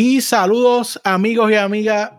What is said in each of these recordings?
Y saludos amigos y amigas,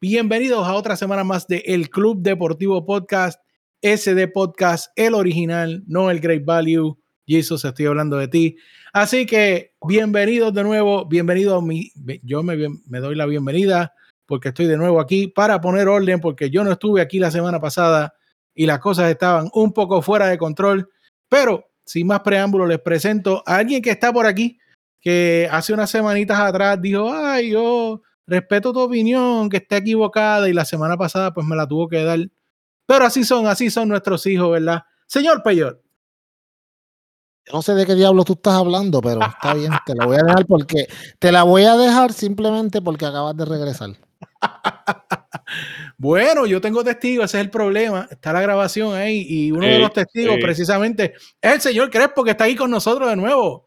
bienvenidos a otra semana más de El Club Deportivo Podcast, SD Podcast, el original, no el Great Value. Jesus, estoy hablando de ti. Así que bienvenidos de nuevo, bienvenido a mi, yo me, me doy la bienvenida porque estoy de nuevo aquí para poner orden porque yo no estuve aquí la semana pasada y las cosas estaban un poco fuera de control, pero sin más preámbulos les presento a alguien que está por aquí que hace unas semanitas atrás dijo, ay, yo respeto tu opinión, que esté equivocada, y la semana pasada pues me la tuvo que dar. Pero así son, así son nuestros hijos, ¿verdad? Señor Peyor. No sé de qué diablo tú estás hablando, pero está bien, te la voy a dejar porque te la voy a dejar simplemente porque acabas de regresar. bueno, yo tengo testigos, ese es el problema. Está la grabación ahí y uno de los testigos precisamente es el señor Crespo que está ahí con nosotros de nuevo.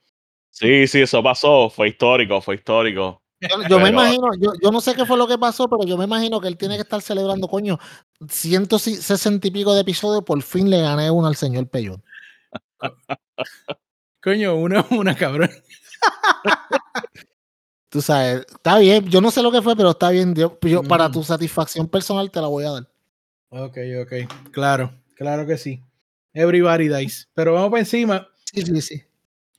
Sí, sí, eso pasó, fue histórico, fue histórico. Yo, me imagino, yo, yo, no sé qué fue lo que pasó, pero yo me imagino que él tiene que estar celebrando, coño, 160 y pico de episodios, por fin le gané uno al señor Peyón. coño, una, una cabrón. Tú sabes, está bien, yo no sé lo que fue, pero está bien. Yo, para mm. tu satisfacción personal te la voy a dar. Ok, ok, claro, claro que sí. Everybody dice. Pero vamos para encima. Sí, sí, sí.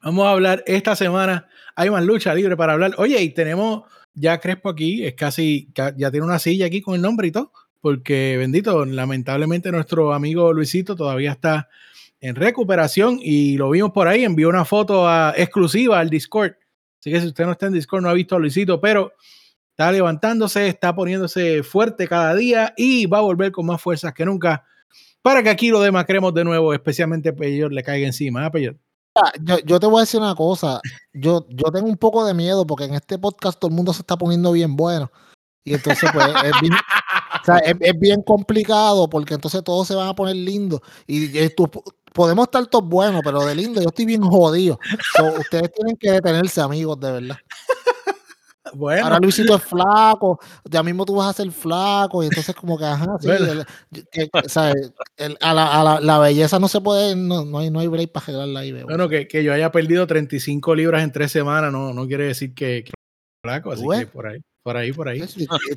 Vamos a hablar esta semana. Hay más lucha libre para hablar. Oye, y tenemos ya Crespo aquí, es casi, ya tiene una silla aquí con el nombre y todo, porque bendito, lamentablemente nuestro amigo Luisito todavía está en recuperación y lo vimos por ahí, envió una foto exclusiva al Discord. Así que si usted no está en Discord, no ha visto a Luisito, pero está levantándose, está poniéndose fuerte cada día y va a volver con más fuerzas que nunca para que aquí lo demacremos de nuevo, especialmente Peyor le caiga encima. ¿eh? Yo, te voy a decir una cosa. Yo, yo tengo un poco de miedo porque en este podcast todo el mundo se está poniendo bien bueno. Y entonces, pues, es bien, complicado porque entonces todos se van a poner lindos. Y, podemos estar todos buenos, pero de lindo yo estoy bien jodido. ustedes tienen que detenerse, amigos, de verdad. Bueno. Ahora Luisito es flaco, ya mismo tú vas a ser flaco, y entonces como que, ajá, sí, a, la, la, belleza no se puede, no, no, hay, no hay break para arreglarla ahí. Bueno, que, que, yo haya perdido 35 libras en tres semanas no, no quiere decir que, que flaco, así que por ahí. Por ahí, por ahí.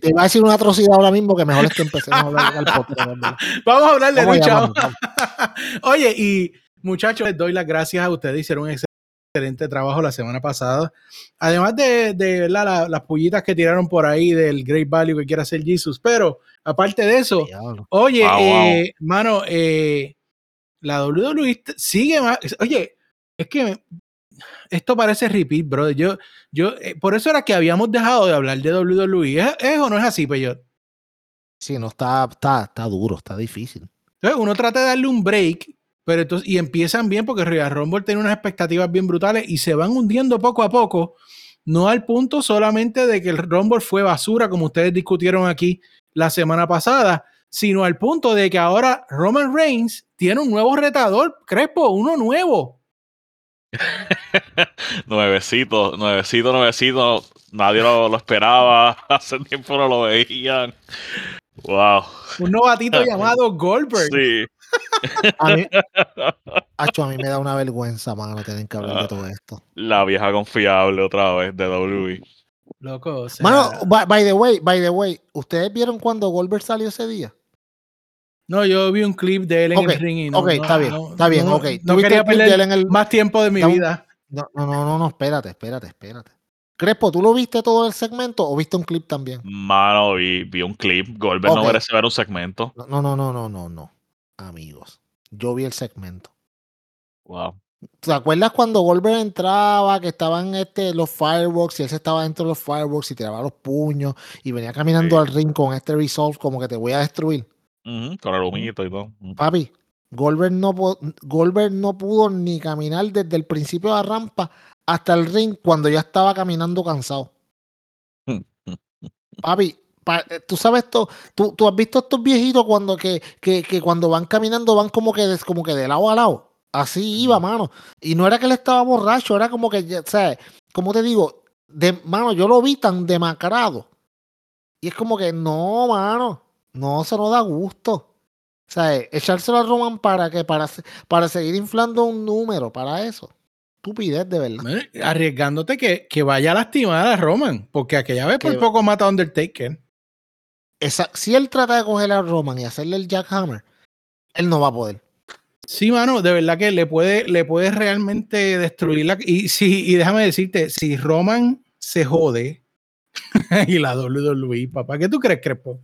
Te iba a decir una atrocidad ahora mismo que mejor es que empecemos a hablar del podcast. Vamos a hablar de lucha. Oye, y muchachos, les doy las gracias a ustedes. Hicieron un excelente trabajo la semana pasada. Además de, de las pullitas que tiraron por ahí del Great Value que quiere hacer Jesus. Pero aparte de eso, oye, eh, mano, eh, la WWE sigue más. Oye, es que esto parece repeat, bro. Yo, yo, eh, por eso era que habíamos dejado de hablar de WWE. ¿Es, o no es así, Peyot? Sí, no está, está, está duro, está difícil. Entonces uno trata de darle un break pero entonces, y empiezan bien porque Royal Rumble tiene unas expectativas bien brutales y se van hundiendo poco a poco, no al punto solamente de que el Rumble fue basura, como ustedes discutieron aquí la semana pasada, sino al punto de que ahora Roman Reigns tiene un nuevo retador, Crespo, uno nuevo. nuevecito, nuevecito, nuevecito. Nadie lo, lo, esperaba. Hace tiempo no lo veían. Wow. Un novatito llamado Goldberg. Sí. A mí, a mí me da una vergüenza, mano, tener que hablar de todo esto. La vieja confiable otra vez de WWE. Loco, o sea... Mano, by, the way, by the way, ¿ustedes vieron cuando Goldberg salió ese día? No, yo vi un clip de él en el ring y no, Ok, está bien, está bien, ok. No quería perder en el... más tiempo de mi vida. No, no, no, no, espérate, espérate, espérate. Crespo, ¿tú lo viste todo el segmento o viste un clip también? Mano, vi, vi un clip. Goldberg no merece ver un segmento. No, no, no, no, no, no amigos. Yo vi el segmento. Wow. ¿Te acuerdas cuando Goldberg entraba, que estaban este, los fireworks y él se estaba dentro de los fireworks y tiraba los puños y venía caminando al ring con este resolve como que te voy a destruir? con el humito y todo. Papi, Goldberg no, Goldberg no pudo ni caminar desde el principio de la rampa hasta el ring cuando ya estaba caminando cansado. Papi, eh, tú sabes esto, tú, tú, has visto estos viejitos cuando que, que, que, cuando van caminando van como que, de, como que de lado a lado. Así iba, mano. Y no era que él estaba borracho, era como que, sea, como te digo, de, mano, yo lo vi tan demacrado. Y es como que, no, mano, no, se nos da gusto. O sea, echárselo a Roman para que, para, para seguir inflando un número, para eso. estupidez, de verdad. Eh, Arriesgándote que, que vaya a lastimar a Roman, porque aquella vez por poco mata a Undertaker. Esa- si él trata de coger a Roman y hacerle el jackhammer, él no va a poder. Sí, mano, de verdad que le puede, le puede realmente destruir la. Y, sí, y déjame decirte, si Roman se jode y la WWE, papá, ¿qué tú crees, Crespo?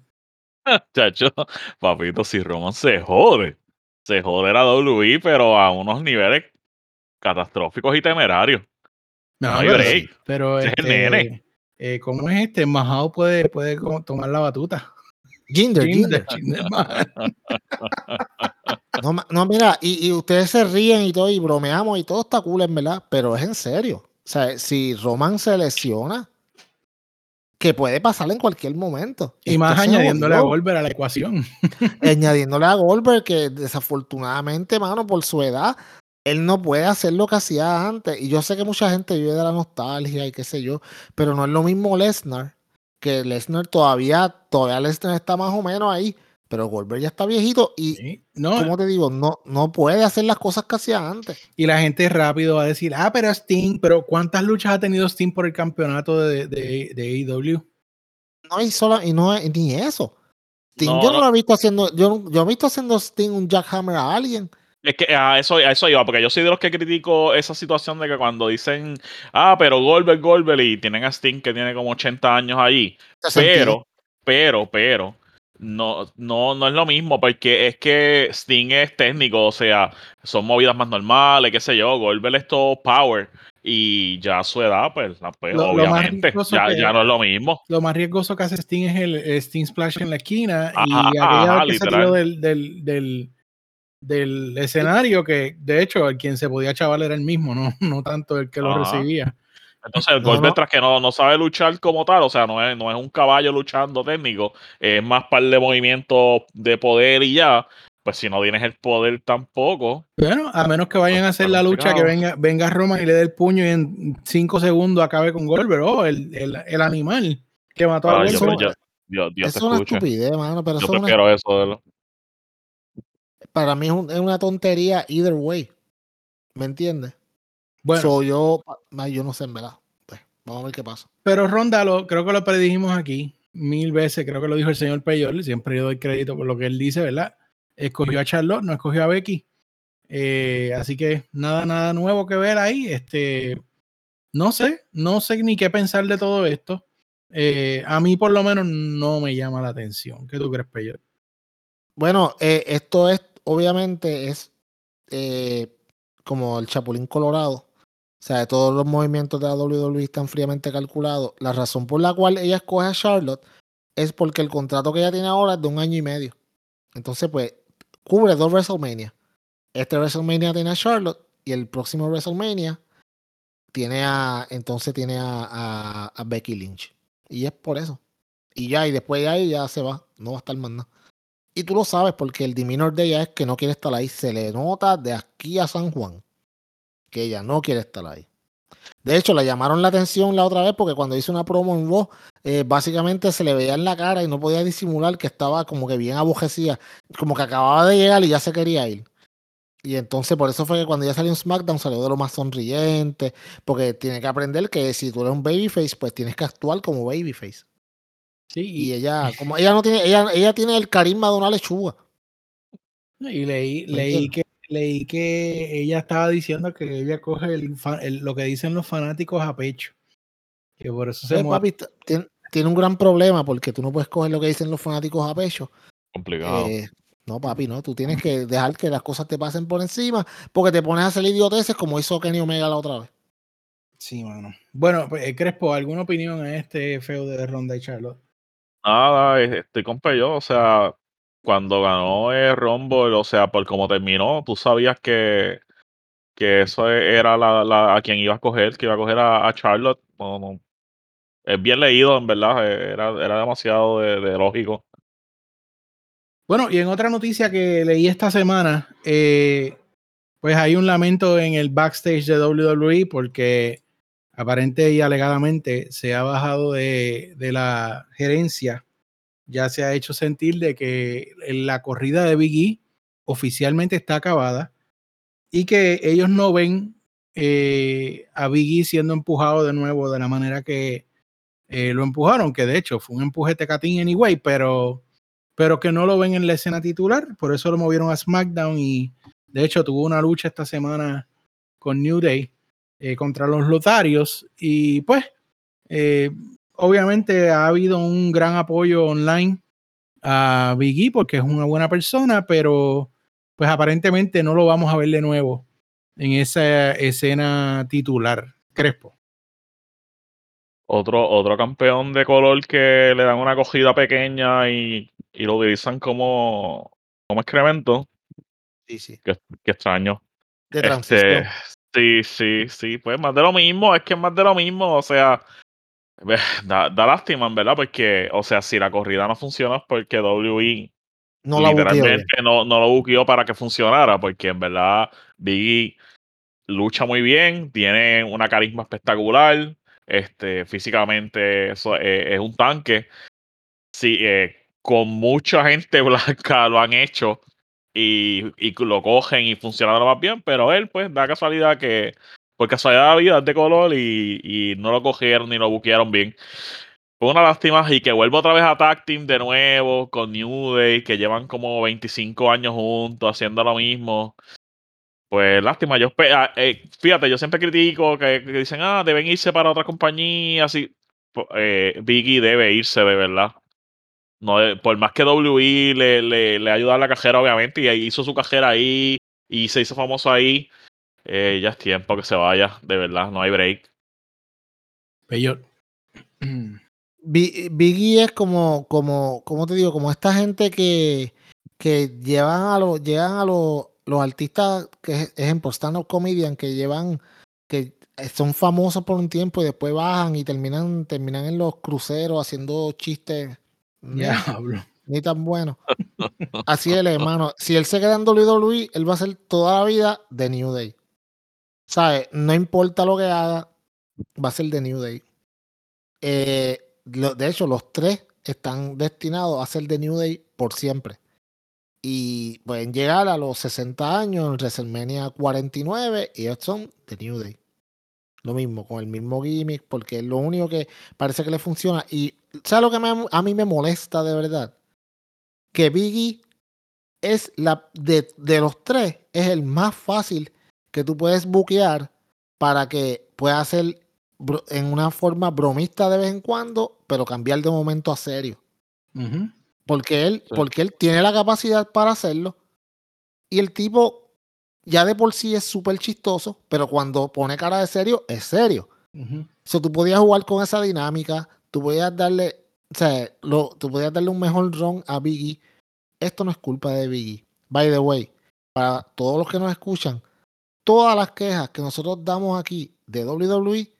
Chacho, papito, si Roman se jode, se jode la WWE, pero a unos niveles catastróficos y temerarios. No hay pero, break. pero Ese es el este, nene. Eh, ¿cómo es este? Majao puede, puede tomar la batuta. Jinder. Jinder, man. No, no, mira, y, y ustedes se ríen y todo, y bromeamos y todo está cool, en verdad, pero es en serio. O sea, si Roman se lesiona, que puede pasar en cualquier momento. Y más Esto añadiéndole a. Goldberg a la ecuación. añadiéndole a Goldberg que desafortunadamente, mano, por su edad, él no puede hacer lo que hacía antes. Y yo sé que mucha gente vive de la nostalgia y qué sé yo, pero no es lo mismo Lesnar, que Lesnar todavía, todavía Lesnar está más o menos ahí, pero Goldberg ya está viejito y, Sí, No, como te digo, no, no puede hacer las cosas que hacía antes. y la gente rápido va a decir, ah, pero Sting, pero ¿cuántas luchas ha tenido Sting por el campeonato de, de, de AEW? No, y, sola, y no ni eso. Sting, No, yo no, no. lo he visto haciendo, yo, yo he visto haciendo Sting un jackhammer a alguien. Es que a eso, a eso iba, porque yo soy de los que critico esa situación de que cuando dicen, ah, pero Goldberg, Goldberg, y tienen a Sting que tiene como 80 años allí, 62. pero, pero, pero, no, no, no es lo mismo, porque es que Sting es técnico, o sea, son movidas más normales, qué sé yo, Goldberg es todo power, y ya a su edad, pues, la- pues, Lo- lo obviamente, riesgoso ya, que- ya no es lo mismo. Lo más riesgoso que hace Sting es el, el Sting Splash en la esquina y aquella ajá, que se tiró del, del, del, del escenario que de hecho el quien se podía chaval era el mismo, no, no tanto el que lo Ajá. recibía. Entonces, el No, Goldberg, no. tras que no, no sabe luchar como tal, o sea, no es, no es un caballo luchando técnico, es más par de movimientos de poder y ya. Pues si no tienes el poder tampoco, Bueno, a menos que vayan a hacer la lucha que venga, venga Roma y le dé el puño y en cinco segundos acabe con Goldberg. Oh, el, el, el animal que mató a yo, Goldberg. yo- Dios, Dios Eso te es una estupidez, mano, pero Yo eso es una eso. de lo- para mí es, un- es una tontería either way. ¿Me entiendes? Bueno, So, yo, yo no sé, en verdad. Pues, vamos a ver qué pasa. pero Ronda, lo, creo que lo predijimos aquí mil veces, creo que lo dijo el señor Peyol, siempre yo doy crédito por lo que él dice, ¿verdad? Escogió a Charlotte, no escogió a Becky. Eh, así que nada, nada nuevo que ver ahí. Este, no sé, no sé ni qué pensar de todo esto. Eh, a mí por lo menos no me llama la atención. ¿Qué tú crees, Peyol? Bueno, eh, esto es, obviamente, es eh, como el Chapulín Colorado. O sea, todos los movimientos de la WWE están fríamente calculados. La razón por la cual ella escoge a Charlotte es porque el contrato que ella tiene ahora es de un año y medio. Entonces, pues, cubre dos WrestleMania. Este WrestleMania tiene a Charlotte y el próximo WrestleMania tiene a, entonces tiene a, a- a Becky Lynch. Y es por eso. Y ya, y después de ahí ya se va. No va a estar más nada. Y tú lo sabes porque el demeanor de ella es que no quiere estar ahí. Se le nota de aquí a San Juan que ella no quiere estar ahí. De hecho, le llamaron la atención la otra vez porque cuando hizo una promo en Raw, eh, básicamente se le veía en la cara y no podía disimular que estaba como que bien abojecida, como que acababa de llegar y ya se quería ir. Y entonces por eso fue que cuando ella salió en SmackDown salió de lo más sonriente, porque tiene que aprender que si tú eres un babyface, pues tienes que actuar como babyface. Sí, Y ella, como ella no tiene, ella, ella tiene el carisma de una lechuga. Y leí, ¿Me leí que leí que ella estaba diciendo que ella coge el, el- lo que dicen los fanáticos a pecho. Que por eso se papi, tiene, tiene un gran problema porque tú no puedes coger lo que dicen los fanáticos a pecho. Complicado. Eh, no, papi, no. Tú tienes que dejar que las cosas te pasen por encima porque te pones a hacer idioteces como hizo Kenny Omega la otra vez. Sí, mano. Bueno, pues, eh, Crespo, ¿alguna opinión en este feo de Ronda y Charlotte? Nada, estoy con Peyo, o sea, cuando ganó el Rumble, o sea, por cómo terminó, tú sabías que, que eso era la, la- a quien iba a coger, que iba a coger a, Charlotte. No. Es bien leído, en verdad, eh, era, era demasiado de, de lógico. Bueno, y en otra noticia que leí esta semana, eh, pues hay un lamento en el backstage de WWE porque aparente y alegadamente se ha bajado de, la gerencia, ya se ha hecho sentir de que la corrida de Big E oficialmente está acabada y que ellos no ven eh, a Biggie siendo empujado de nuevo de la manera que eh, lo empujaron, que de hecho fue un empuje tecatín anyway, pero, pero que no lo ven en la escena titular, por eso lo movieron a SmackDown y de hecho tuvo una lucha esta semana con New Day eh, contra los Lotarios y pues obviamente ha habido un gran apoyo online a Biggie porque es una buena persona, pero pues aparentemente no lo vamos a ver de nuevo en esa escena titular. Crespo. Otro, otro campeón de color que le dan una cogida pequeña y, y lo utilizan como, como excremento. Sí, sí. Qué, qué extraño. De Este, transición. Sí, sí, sí, pues más de lo mismo, es que es más de lo mismo, o sea, da, da lástima, en verdad, porque, o sea, si la corrida no funciona es porque WI no la literalmente no, no lo buqueó para que funcionara, porque en verdad Biggie lucha muy bien, tiene una carisma espectacular, este, físicamente eso, eh, es un tanque. Sí, eh, con mucha gente blanca lo han hecho y, y lo cogen y funciona lo más bien, pero él, pues, da casualidad que, por casualidad de la vida, es de color y, y no lo cogieron ni lo buquearon bien. Fue una lástima y que vuelva otra vez a Tag Team de nuevo con New Day, que llevan como 25 años juntos haciendo lo mismo. Pues lástima, yo ah, eh, fíjate, yo siempre critico que, dicen, ah, deben irse para otra compañía, así. Eh, Biggie debe irse de verdad. No, de- por más que WI le, le, le ayuda a la cajera, obviamente, y hizo su cajera ahí y se hizo famoso ahí, eh, ya es tiempo que se vaya, de verdad, no hay break. Peyot. Bi- Biggie es como, como, como te digo, como esta gente que, que llevan a los, llegan a los, los artistas, que ejemplo, stand-up comedian, que llevan, que son famosos por un tiempo y después bajan y terminan, terminan en los cruceros haciendo chistes Diablo. ni tan buenos. Así es, hermano. Si él se queda en WWE, él va a ser toda la vida de New Day. ¿Sabes? No importa lo que haga, va a ser de New Day. Eh, lo- de hecho, los tres están destinados a ser de New Day por siempre. Y pueden llegar a los 60 años en WrestleMania 49 y ellos son de New Day. Lo mismo, con el mismo gimmick, porque es lo único que parece que le funciona. Y ¿sabes lo que me- a mí me molesta de verdad? Que Biggie es la de, de los tres, es el más fácil que tú puedes buquear para que pueda ser en una forma bromista de vez en cuando, pero cambiar de momento a serio. Porque él, Sí. porque él tiene la capacidad para hacerlo. Y el tipo ya de por sí es súper chistoso, pero cuando pone cara de serio, es serio. Ujú. O sea, tú podías jugar con esa dinámica, tú podías darle, o sea, lo, tú podías darle un mejor run a Biggie. Esto no es culpa de Biggie. By the way, para todos los que nos escuchan, todas las quejas que nosotros damos aquí de WWE,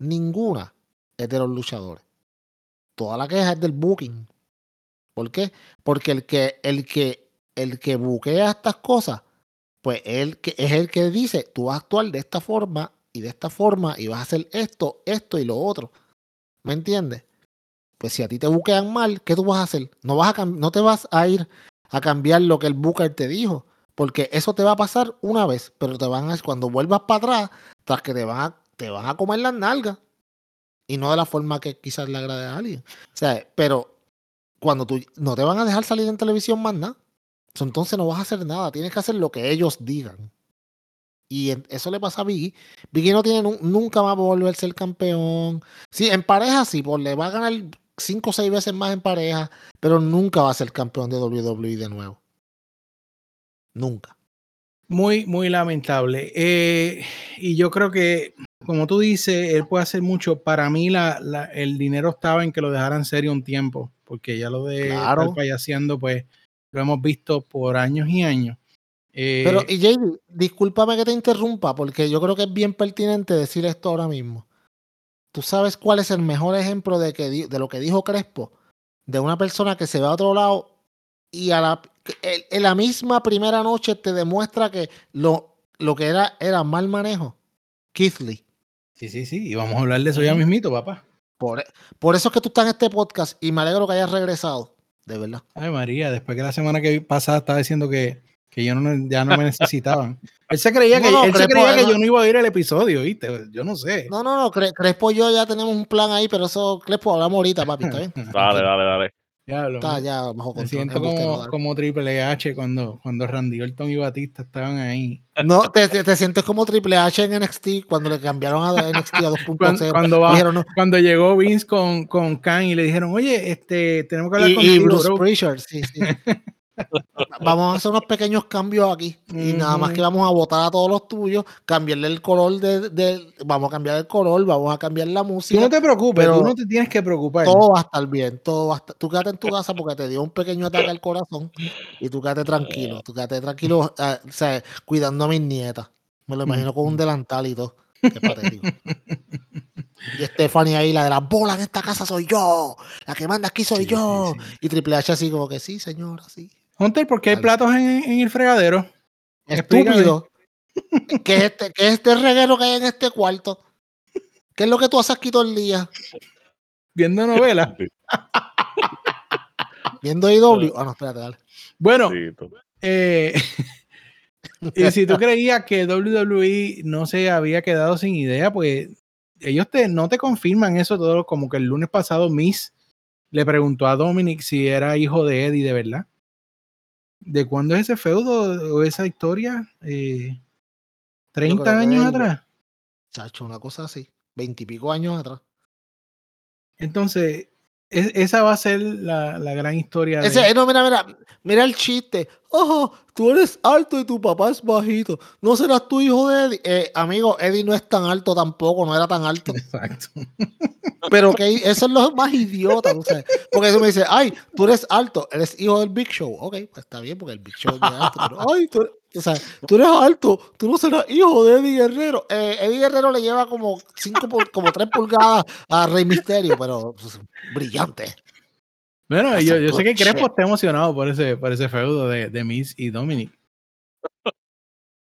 ninguna es de los luchadores. Toda la queja es del booking. ¿Por qué? Porque el que, el que, el que buquea estas cosas, pues él que es el que dice, tú vas a actuar de esta forma y de esta forma y vas a hacer esto, esto y lo otro. ¿Me entiendes? Pues si a ti te buquean mal, ¿qué tú vas a hacer? No, vas a no te vas a ir a cambiar lo que el booker te dijo, porque eso te va a pasar una vez, pero te van a, cuando vuelvas para atrás, tras que te van a, te van a comer las nalgas y no de la forma que quizás le agrade a alguien. O sea, pero cuando tú no te van a dejar salir en televisión más nada, entonces no vas a hacer nada, tienes que hacer lo que ellos digan. Y eso le pasa a Biggie. Biggie no tiene nu- nunca más va a volver a ser campeón. Sí, en pareja sí, pues le va a ganar cinco o seis veces más en pareja, pero nunca va a ser campeón de WWE de nuevo. Nunca. Muy, muy lamentable. Eh, y yo creo que, como tú dices, él puede hacer mucho. Para mí, la, la- el dinero estaba en que lo dejaran serio un tiempo, porque ya lo de Claro. payaseando, pues lo hemos visto por años y años. Eh, Pero, y JD, discúlpame que te interrumpa, porque yo creo que es bien pertinente decir esto ahora mismo. ¿Tú sabes cuál es el mejor ejemplo de, que, de lo que dijo Crespo? De una persona que se va a otro lado y a la, en- la misma primera noche te demuestra que lo, lo que era era mal manejo. Keith Lee. sí, sí, sí. Y vamos a hablar de eso ya mismito, papá. Por, por eso es que tú estás en este podcast y me alegro que hayas regresado. De verdad. Ay, María, después que la semana que pasada estaba diciendo que que yo no, ya no me necesitaban. Él se creía, No, que, no, él se creía que no. yo no iba a oír el episodio, ¿viste? Yo no sé. No, no, no, Cre- Crespo y yo ya tenemos un plan ahí, pero eso, Crespo, hablamos ahorita, papi, ¿está bien? Dale, dale, dale. Está ya bajo me control. siento como, como Triple H cuando, cuando Randy Orton y Batista estaban ahí. No, te, te- te sientes como Triple H en NXT cuando le cambiaron a NXT a 2.0. Cuando, cuando, Dijeron, no, cuando llegó Vince con, con Khan y le dijeron, oye, este, tenemos que hablar y, y contigo, Bruce bro". Prichard, sí, sí. vamos a hacer unos pequeños cambios aquí. Y nada más que vamos a votar a todos los tuyos, cambiarle el color de, de- Vamos a cambiar el color, vamos a cambiar la Tú música. no te preocupes, pero tú no te tienes que preocupar. Todo va a estar bien, todo va a estar. Tú quédate en tu casa porque te dio un pequeño ataque al corazón y tú quédate tranquilo, tú quédate tranquilo, ah, o sea, cuidando a mis nietas. Me lo imagino con un delantal y todo. Qué patético. Y Stephanie ahí, la de las bolas en esta casa soy yo, la que manda aquí soy Sí, sí, yo. sí. Y Triple H así como que sí, señora, sí. Hunter, ¿por qué hay platos en, en el fregadero? Estúpido. ¿Qué es, este, ¿Qué es este reguero que hay en este cuarto? ¿Qué es lo que tú haces aquí todo el día? Viendo novelas. Viendo IW. Ah, no, espérate, dale. Bueno, eh, y si tú creías que WWE no se había quedado sin idea, pues ellos te, no te confirman eso todo, como que el lunes pasado Miss le preguntó a Dominic si era hijo de Eddie de verdad. ¿De cuándo es ese feudo o esa historia? Eh, ¿30 creo que años atrás? Chacho, una cosa así. Veintipico años atrás. Entonces, es- esa va a ser la, la gran historia. Ese, eh, no, mira, mira, mira el chiste. Ojo, tú eres alto y tu papá es bajito. ¿No serás tu hijo de Eddie? Eh, amigo, Eddie no es tan alto tampoco, no era tan alto. Exacto. Pero que eso es lo más idiota, tú sabes. Porque eso me dice, ay, tú eres alto, eres hijo del Big Show. Ok, pues está bien, porque el Big Show es alto. Pero, ay, tú eres, o sea, tú eres alto, tú no serás hijo de Eddie Guerrero. Eh, Eddie Guerrero le lleva como cinco, pul- como tres pulgadas a Rey Misterio, pero pues, brillante. Bueno, yo, yo sé que Crespo está emocionado por ese, por ese feudo de, de Miss y Dominic.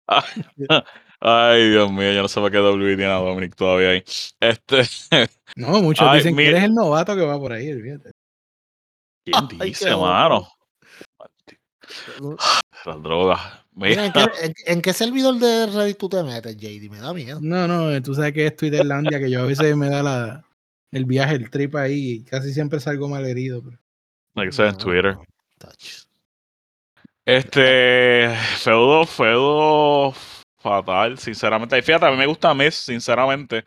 Ay, Dios mío, yo no sé por qué W tiene a Dominic todavía ahí. Este, No, muchos Ay, dicen que eres el novato que va por ahí, olvídate. ¿quién Ay, qué dice, mano? Las drogas. Mira, ¿en, qué, en- en qué servidor de Reddit tú te metes, JD? Me da miedo. No, no, eh, tú sabes que es Twitterlandia, que yo a veces me da la, el viaje, el trip ahí, y casi siempre salgo mal herido. pero- hay que ser en No, Twitter. no, touch. Este, feudo, feudo fatal, sinceramente. Y fíjate, a mí me gusta Miss, sinceramente.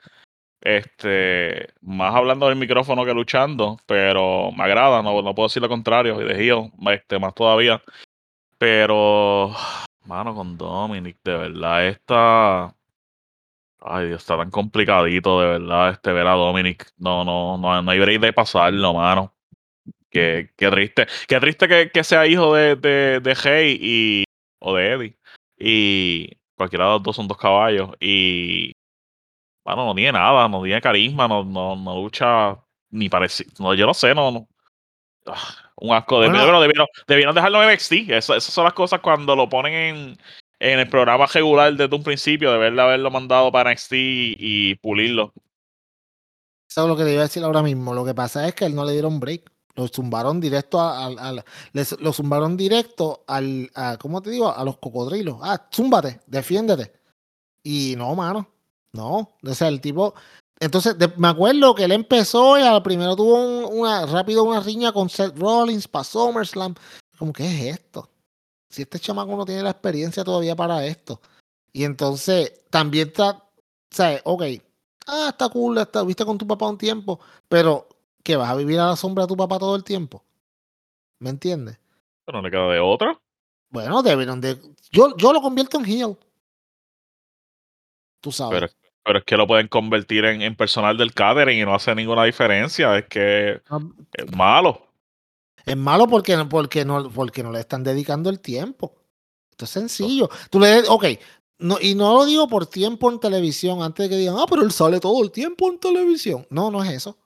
Este, más hablando del micrófono que luchando, pero me agrada, no, no puedo decir lo contrario, y de heel, este, más todavía. Pero, mano, con Dominic, de verdad, esta. Ay, Dios, está tan complicadito, de verdad, este ver a Dominic. No, no, no, no hay break de pasarlo, mano. Qué, qué triste. Qué triste que, que sea hijo de, de, de Hey y, o de Eddie. Y cualquiera de los dos son dos caballos. Y, bueno, no tiene nada, no tiene carisma, no, no, no lucha ni parecido. No, yo no sé, no. no. Un asco de Bueno. pero debieron, debieron dejarlo en NXT. Eso- esas son las cosas cuando lo ponen en, en el programa regular desde un principio, deberle haberlo mandado para NXT y pulirlo. Eso es lo que te iba a decir ahora mismo. Lo que pasa es que él no le dieron break. Lo zumbaron directo a- al. al- les- lo zumbaron directo al. A, ¿Cómo te digo? A los cocodrilos. Ah, zúmbate, defiéndete. Y no, mano. No. O sea, el tipo. Entonces, de- me acuerdo que él empezó y al primero tuvo un- una rápido una riña con Seth Rollins para SummerSlam. Como, ¿qué es esto? Si este chamaco no tiene la experiencia todavía para esto. Y entonces, también está. Sea, ok. Ah, está cool, está, viste con tu papá un tiempo, pero que vas a vivir a la sombra de tu papá todo el tiempo. ¿Me entiendes? Pero no le queda de otra. Bueno, debieron de. Yo, yo lo convierto en heel. Tú sabes. Pero, pero es que lo pueden convertir en, en personal del catering y no hace ninguna diferencia. Es que Ah, es malo. Es malo porque, no- porque, no, porque no le están dedicando el tiempo. Esto es sencillo. Tú le, ok, no, y no lo digo por tiempo en televisión, antes de que digan, ah, pero él sale todo el tiempo en televisión. No, no es eso.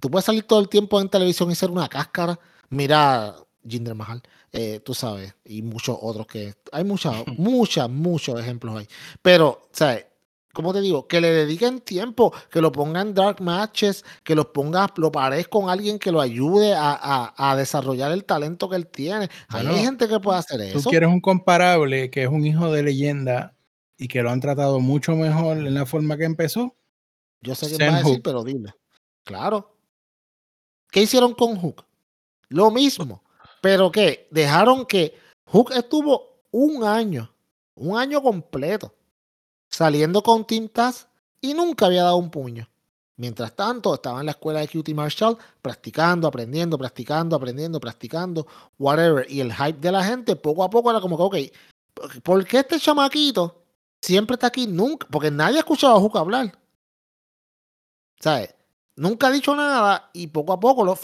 Tú puedes salir todo el tiempo en televisión y ser una cáscara. Mira, Jinder Mahal, eh, tú sabes, y muchos otros que. Hay muchas, muchas, muchos ejemplos ahí. Pero, ¿sabes? ¿Cómo te digo? Que le dediquen tiempo, que lo pongan dark matches, que los ponga, lo pares con alguien que lo ayude a, a, desarrollar el talento que él tiene. Hay gente que puede hacer eso. Tú quieres un comparable que es un hijo de leyenda y que lo han tratado mucho mejor en la forma que empezó. Yo sé que va a decir, pero dile. Claro. ¿Qué hicieron con Hook? Lo mismo. Pero que dejaron que Hook estuvo un año, un año completo saliendo con Team y nunca había dado un puño. Mientras tanto, estaba en la escuela de QT Marshall practicando, aprendiendo, practicando, aprendiendo, practicando, whatever. Y el hype de la gente poco a poco era como que, ok, ¿por qué este chamaquito siempre está aquí? Nunca, porque nadie ha escuchado a Hook hablar. ¿Sabes? Nunca ha dicho nada y poco a poco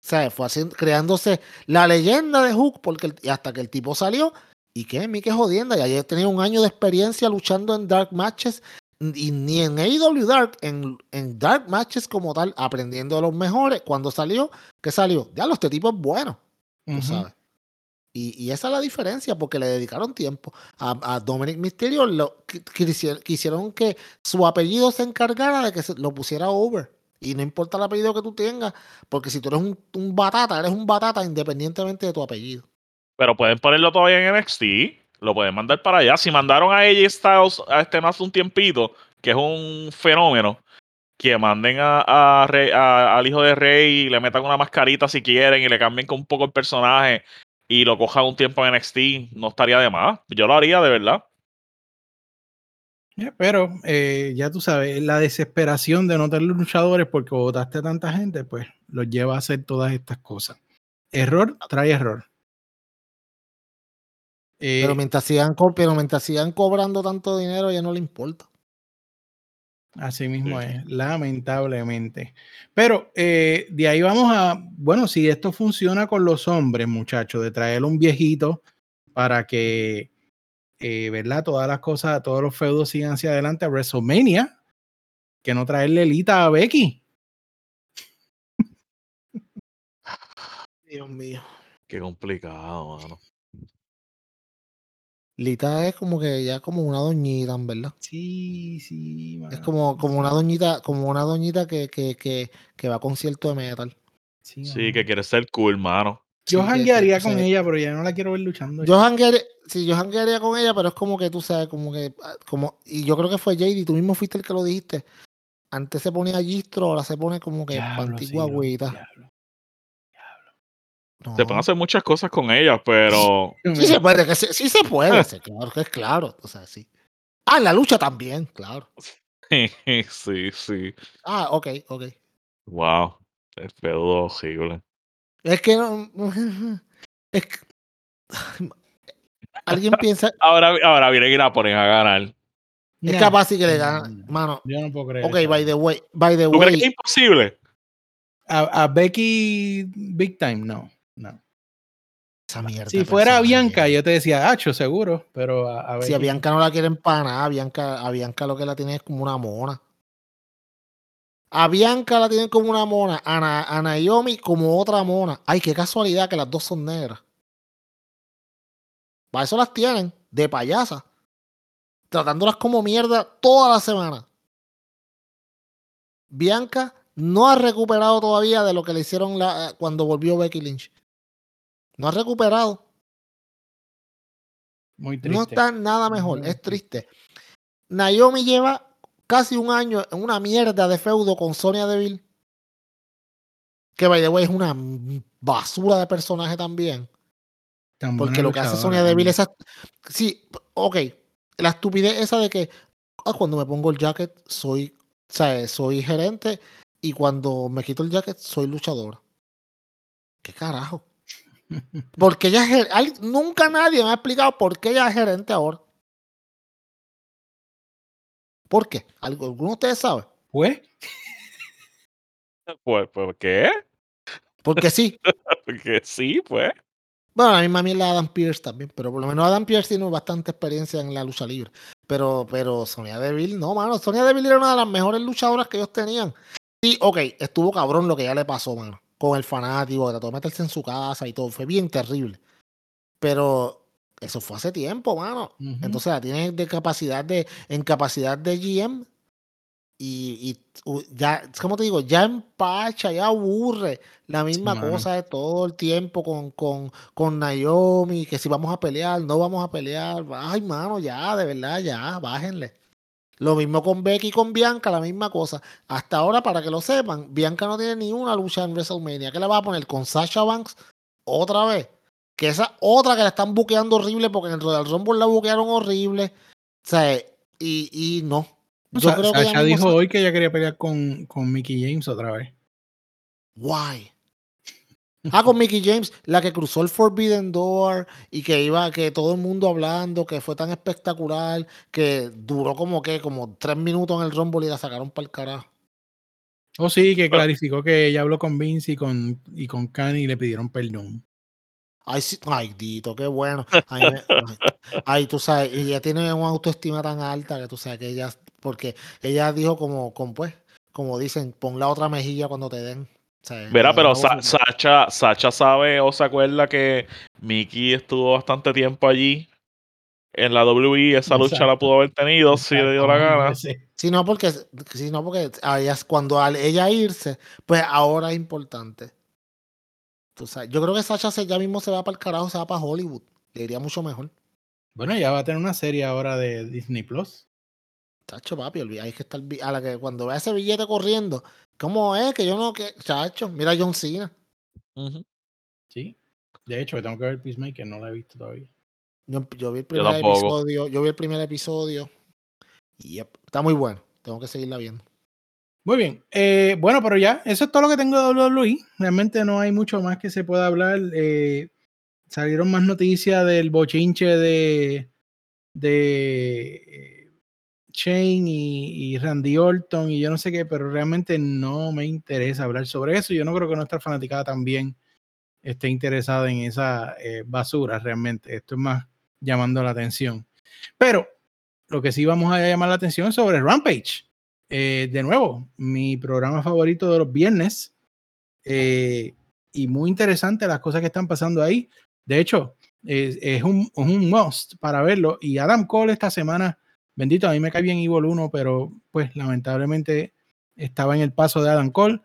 ¿sabes? fue creándose la leyenda de Hook porque hasta que el tipo salió ¿Y qué? Mi que jodienda. Ya he tenido un año de experiencia luchando en Dark Matches. Y ni en AEW Dark, en, en Dark Matches como tal, aprendiendo de los mejores. Cuando salió, ¿qué salió? Ya, los este tipo es bueno. Tú sabes. Y, esa es la diferencia, porque le dedicaron tiempo a, Dominic Mysterio. Lo, quisieron que su apellido se encargara de que se, lo pusiera over. Y no importa el apellido que tú tengas, porque si tú eres un, un batata, eres un batata independientemente de tu apellido. Pero pueden ponerlo todavía en NXT. Lo pueden mandar para allá. Si mandaron a AJ Styles a este más un tiempito, que es un fenómeno, que manden a, al hijo de Rey y le metan una mascarita si quieren y le cambien un poco el personaje y lo cojan un tiempo en NXT, no estaría de más. Yo lo haría de verdad. pero eh, ya tú sabes, la desesperación de no tener luchadores porque votaste a tanta gente, pues los lleva a hacer todas estas cosas. Error trae error pero, eh, mientras sigan, pero mientras sigan cobrando tanto dinero, ya no le importa. Así mismo es, lamentablemente. Pero eh, de ahí vamos a, bueno, si esto funciona con los hombres, muchachos, de traer un viejito para que, eh, ¿verdad? Todas las cosas, todos los feudos sigan hacia adelante a WrestleMania, que no traerle Lita a Becky. Dios mío. Qué complicado, mano. Lita es como que ya como una doñita, ¿verdad? Sí, sí. Es como, como una doñita, como una doñita que, que, que, que va a concierto de metal. Sí, que quiere ser cool, mano. Yo janguearía con ella, pero ya no la quiero ver luchando. Yo janguearía, sí, yo janguearía con ella, pero es como que tú sabes, como que, ah, como, y yo creo que fue JD, tú mismo fuiste el que lo dijiste. Antes se ponía gistro, ahora se pone como que antigua agüita. Se pueden hacer muchas cosas con ellas, pero. Sí se puede, sí, se puede, claro que es claro. O sea, sí. Ah, en la lucha también, claro. sí, sí. Ah, ok, ok. Wow. Es feudo horrible. Es que no. Es que. Alguien piensa. ahora, ahora viene y la ponen a ganar. Es capaz que le ganan. Mano. Yo no puedo creer. Ok, by the way. By the ¿Tú way. crees que es imposible? A, a Becky Big Time, no. No. Esa mierda. Si fuera Bianca, yo te decía, Hacho, seguro, pero a, Si a Bianca no la quieren para nada, a Bianca, a Bianca lo que la tiene es como una mona. A Bianca la tienen como una mona, a, Naomi como otra mona. Ay, qué casualidad que las dos son negras. Para eso las tienen, de payasa. Tratándolas como mierda toda la semana. Bianca no ha recuperado todavía de lo que le hicieron la, cuando volvió Becky Lynch. No ha recuperado. Muy triste. No está nada mejor, es triste. Naomi lleva casi un año en una mierda de feudo con Sonia Deville. Que by the way es una basura de personaje también. porque lo que hace Sonia Deville es. Sí, ok. La estupidez esa de que ah, cuando me pongo el jacket soy, soy gerente y cuando me quito el jacket soy luchador. ¿Qué carajo? Porque ella es nunca nadie me ha explicado por qué ella es gerente ahora. ¿Por qué? ¿Alguno de ustedes sabe? Pues. Pues, ¿por qué? Porque sí. Porque sí, pues. Bueno, a mi mami la Adam Pierce también, pero por lo menos Adam Pierce tiene bastante experiencia en la lucha libre. Pero, pero Sonia Deville, no, mano. Sonia Deville era una de las mejores luchadoras que ellos tenían. Sí, ok, estuvo cabrón lo que ya le pasó, mano con el fanático, trató de meterse en su casa y todo. Fue bien terrible. Pero Eso fue hace tiempo, mano. Entonces la tienes de capacidad de, en capacidad de GM. Y, y ya, como te digo, ya empacha, ya aburre la misma cosa de todo el tiempo con, con, con Naomi, que si vamos a pelear, no vamos a pelear. Ay, mano, ya, de verdad, ya, bájenle. Lo mismo con Becky y con Bianca, la misma cosa. Hasta ahora, para que lo sepan, Bianca no tiene ni una lucha en WrestleMania. ¿Qué le va a poner con Sasha Banks otra vez? Que esa otra que la están buqueando horrible porque en el Royal Rumble la buquearon horrible. O sea, y, y no. Yo Sa- creo Sasha dijo hoy que ella quería pelear con, con Mickey James otra vez. Why? Ah, con Mickey James, la que cruzó el Forbidden Door y que iba, que todo el mundo hablando, que fue tan espectacular, que duró como que, como tres minutos en el Rumble y la sacaron para el carajo. Oh, sí, que Pero- clarificó que ella habló con Vince y con, y con Kanye y le pidieron perdón. Ay, sí, ay, Dito, qué bueno. Ay, me- ay, ay, tú sabes, ella tiene una autoestima tan alta que tú sabes que ella, porque ella dijo como, como pues, como dicen, pon la otra mejilla cuando te den. Verá, pero no- Sa- Sacha, Sacha sabe o se acuerda que Mickey estuvo bastante tiempo allí en la WWE. Esa lucha la pudo haber tenido si le dio la gana. Sí. sino porque, sino porque a ella- cuando al ella irse, pues ahora es importante. Tú sabes, yo creo que Sacha se, ya mismo se va para el carajo, se va para Hollywood. Le iría mucho mejor. Bueno, ya va a tener una serie ahora de Disney Plus. Chacho, papi, hay que estar a la que cuando vea ese billete corriendo, ¿cómo es? Que yo no, que, chacho, mira a John Cena. Sí. De hecho, tengo que ver Peacemaker, no la he visto todavía. Yo, yo vi el primer episodio, yo vi el primer episodio. Y yep, está muy bueno. Tengo que seguirla viendo. Muy bien. Eh, bueno, pero ya, eso es todo lo que tengo de WWE. Realmente no hay mucho más que se pueda hablar. Eh, salieron más noticias del bochinche de, de eh, Shane y, Randy Orton y yo no sé qué, pero realmente no me interesa hablar sobre eso. Yo no creo que nuestra fanaticada también esté interesada en esa eh, basura realmente. Esto es más llamando la atención. Pero lo que sí vamos a llamar la atención es sobre Rampage. Eh, de nuevo, mi programa favorito de los viernes. eh, y muy interesante las cosas que están pasando ahí. De hecho, es un must para verlo. Y Adam Cole esta semana, bendito, a mí me cae bien Evil 1, pero pues lamentablemente estaba en el paso de Adam Cole.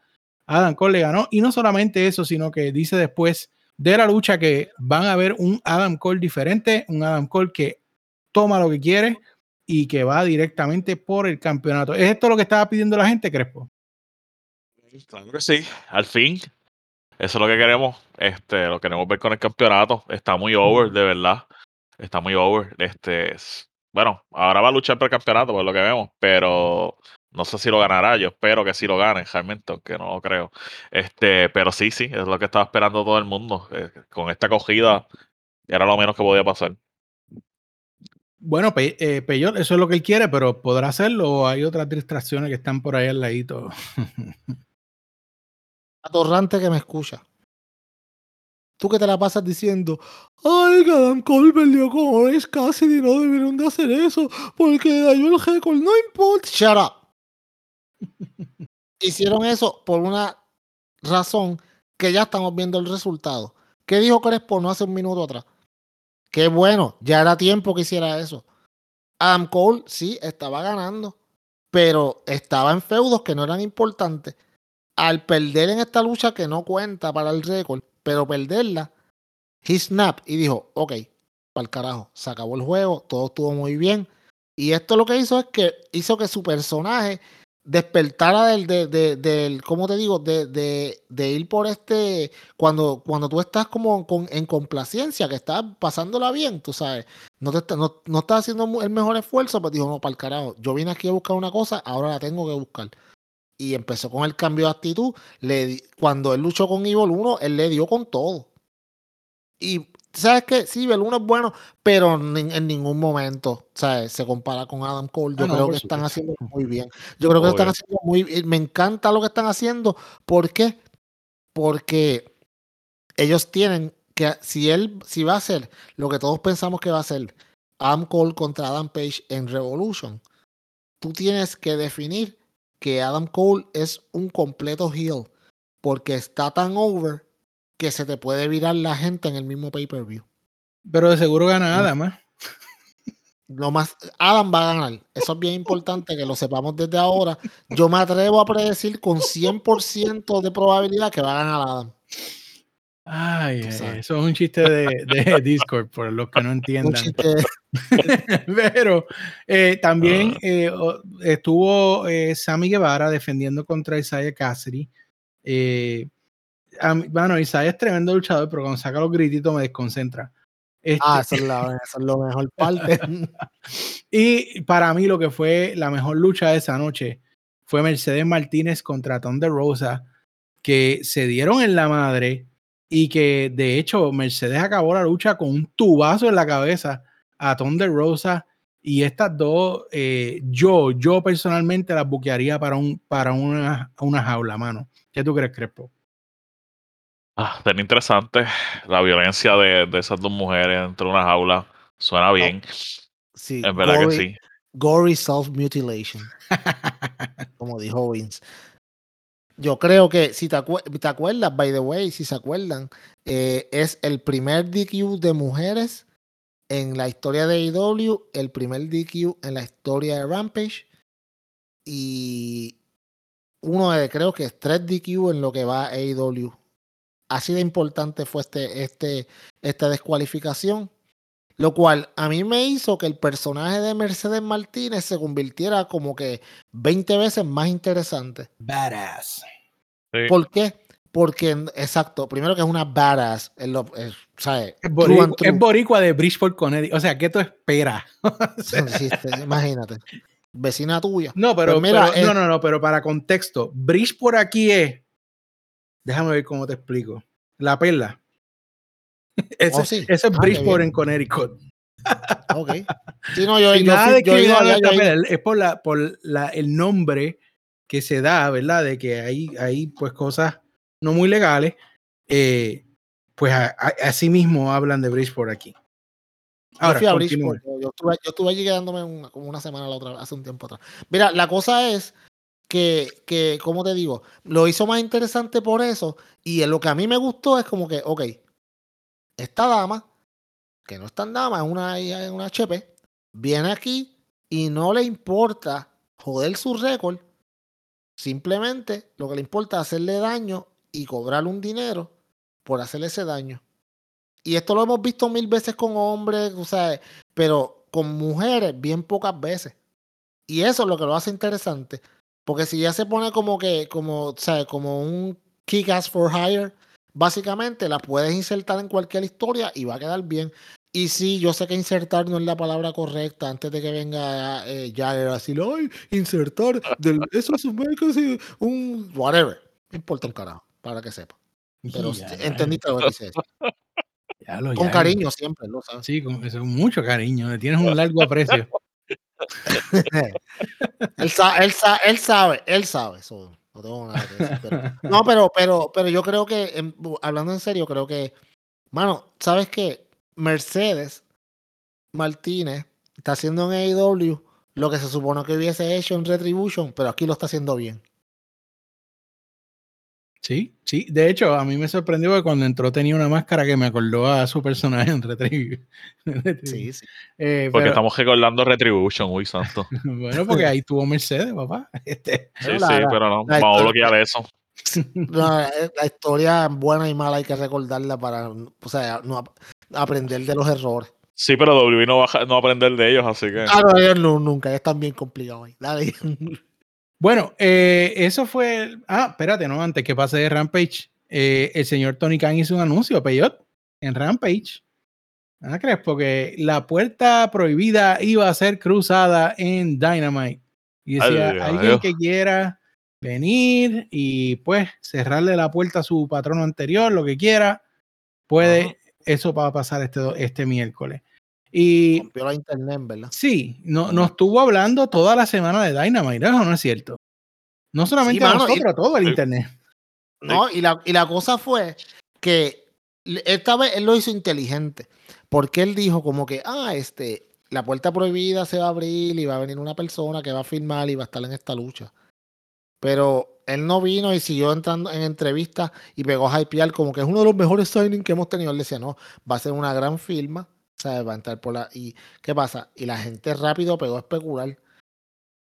Adam Cole le ganó. Y no solamente eso, sino que dice después de la lucha que van a ver un Adam Cole diferente, un Adam Cole que toma lo que quiere y que va directamente por el campeonato. ¿Es esto lo que estaba pidiendo la gente, Crespo? Claro que sí, al fin. Eso es lo que queremos. Este, lo queremos ver con el campeonato. Está muy over, de verdad. Está muy over. Este, es- bueno, ahora va a luchar por el campeonato, por lo que vemos, pero no sé si lo ganará. Yo espero que sí lo gane, realmente, aunque no lo creo. Este, pero sí, sí, es lo que estaba esperando todo el mundo. Eh, con esta acogida era lo menos que podía pasar. Bueno, Pe eh, Peyot, eso es lo que él quiere, pero ¿podrá hacerlo o hay otras distracciones que están por ahí al ladito? Atorrante que me escucha. Tú que te la pasas diciendo, ay, que Adam Cole perdió con Orange Cassidy, no debieron de hacer eso, porque dañó el récord, no importa. Shut up. Hicieron eso por una razón que ya estamos viendo el resultado. ¿Qué dijo Crespo no hace un minuto atrás? Qué bueno, ya era tiempo que hiciera eso. Adam Cole sí estaba ganando, pero estaba en feudos que no eran importantes. Al perder en esta lucha que no cuenta para el récord, pero perderla, he snap y dijo, ok, para el carajo, se acabó el juego, todo estuvo muy bien. Y esto lo que hizo es que hizo que su personaje despertara del, de, de- del ¿cómo te digo? De, de, de ir por este, cuando, cuando tú estás como con, en complacencia, que estás pasándola bien, tú sabes, no, te no, no estás haciendo el mejor esfuerzo, pues dijo, no, para el carajo, yo vine aquí a buscar una cosa, ahora la tengo que buscar. Y empezó con el cambio de actitud. Le cuando él luchó con Evil 1, él le dio con todo. Y sabes que sí, Evil 1 es bueno, pero en, ningún momento ¿sabes? se compara con Adam Cole. Yo Ah, creo que están haciendo muy bien. Yo creo que están Obvio. haciendo muy bien. Me encanta lo que están haciendo. ¿Por qué? Porque ellos tienen que, si él, si va a hacer lo que todos pensamos que va a hacer, Adam Cole contra Adam Page en Revolution, tú tienes que definir que Adam Cole es un completo heel porque está tan over que se te puede virar la gente en el mismo pay-per-view. Pero de seguro gana Adam, ¿eh? Lo más, Adam va a ganar. Eso es bien importante que lo sepamos desde ahora. Yo me atrevo a predecir con 100% de probabilidad que va a ganar Adam. Ay, eh, eso es un chiste de, de Discord, por los que no entiendan. Pero eh, también Ah. eh, estuvo eh, Sammy Guevara defendiendo contra Isaiah Cassidy. A bueno, Isaiah es tremendo luchador, pero cuando saca los grititos me desconcentra. Este, Ah, eso es, la, eso es lo mejor parte. Y para mí lo que fue la mejor lucha de esa noche fue Mercedes Martínez contra Thunder Rosa, que se dieron en la madre y que de hecho Mercedes acabó la lucha con un tubazo en la cabeza a Thunder Rosa y estas dos, eh, yo, yo personalmente las buquearía para, un, para una, una jaula, mano. ¿Qué tú crees, Crespo? Ah, tan interesante. La violencia de, de esas dos mujeres dentro de una jaula. Suena bien. Sí, es verdad gory, que sí. gory self-mutilation, como dijo Vince. Yo creo que, si te, acue- te acuerdas, by the way, si se acuerdan, eh, es el primer DQ de mujeres en la historia de AEW, el primer DQ en la historia de Rampage y uno de, creo que es tres DQ en lo que va a AEW. Así de importante fue este, este, esta descualificación. Lo cual a mí me hizo que el personaje de Mercedes Martínez se convirtiera como que 20 veces más interesante. Badass. Sí. ¿Por qué? Porque, exacto, primero que es una badass. Es lo, es, ¿sabes? Es boricua, true. es boricua de Bridgeport, Connecticut. O sea, ¿qué tú esperas? Sí, sí, sí, imagínate. Vecina tuya. No, pero, Pues mira, pero- no, eh, no, no, pero para contexto, Bridge por aquí es. Déjame ver cómo te explico. La perla. Ese, Oh, sí. ese es Ah, Bridgeport en Connecticut. Ok. Sí, no, yo, yo, nada de yo allá, yo es por, la, por la, el nombre que se da, ¿verdad? De que hay, hay pues cosas no muy legales. eh, pues a- a- así mismo hablan de Bridgeport aquí. Yo Ahora, continúa. Bridgeport, yo, yo estuve, yo estuve allí quedándome una- como una semana la otra, hace un tiempo atrás. Mira, la cosa es que, que, como te digo, lo hizo más interesante por eso. Y lo que a mí me gustó es como que, ok, esta dama, que no es tan dama, es una, una HP, viene aquí y no le importa joder su récord. Simplemente lo que le importa es hacerle daño y cobrarle un dinero por hacerle ese daño. Y esto lo hemos visto mil veces con hombres, o sea, pero con mujeres bien pocas veces. Y eso es lo que lo hace interesante. Porque si ya se pone como que, como, o sea, como un kick ass for hire, básicamente la puedes insertar en cualquier historia y va a quedar bien. Y sí, yo sé que insertar no es la palabra correcta antes de que venga eh, Jagger así, ay, insertar, del, eso es un, un whatever. No importa un carajo, para que sepa. Pero Ya, entendiste lo que quise decir. ya lo- Con ya, cariño siempre, lo sabes. Sí, con, eso, mucho cariño. Le tienes un largo aprecio. él, él, sa- él sabe, él sabe. eso no pero, pero, pero yo creo que, en- hablando en serio, creo que, mano, ¿sabes qué? Mercedes Martínez está haciendo en AEW lo que se supone que hubiese hecho en Retribution, pero aquí lo está haciendo bien. Sí, sí. De hecho, a mí me sorprendió que cuando entró tenía una máscara que me acordó a su personaje en Retribution. Sí, sí. Eh, Porque pero- estamos recordando Retribution, uy, santo. bueno, porque ahí tuvo Mercedes, papá. Este, Sí, sí, la- pero no, vamos a bloquear eso. No, la historia buena y mala hay que recordarla para, o sea, no ap- aprender de los errores. Sí, pero W no va a, no aprender de ellos, así que. Ah, no, ellos no, nunca, ellos están bien complicados ahí. Bueno, eh, eso fue. el- Ah, espérate, no, antes que pase de Rampage, eh, el señor Tony Khan hizo un anuncio, Peyot, en Rampage. ¿Ah, crees? Porque la puerta prohibida iba a ser cruzada en Dynamite. Y decía, Ay, alguien que quiera venir y pues cerrarle la puerta a su patrono anterior, lo que quiera, puede, eso va a pasar este, este miércoles. Y Rompió la internet, ¿verdad? Sí, no, nos estuvo hablando toda la semana de Dynamite, ¿eso no es cierto? No solamente a mano, y- nosotros, a todo el internet. No, y la, y la cosa fue que esta vez él lo hizo inteligente, porque él dijo como que, ah, este, la puerta prohibida se va a abrir y va a venir una persona que va a firmar y va a estar en esta lucha. Pero él no vino y siguió entrando en entrevistas y pegó a hypear como que es uno de los mejores signings que hemos tenido. Él decía, no, va a ser una gran firma ¿Sabes? Va a entrar por la. ¿Y qué pasa? Y la gente rápido pegó a especular.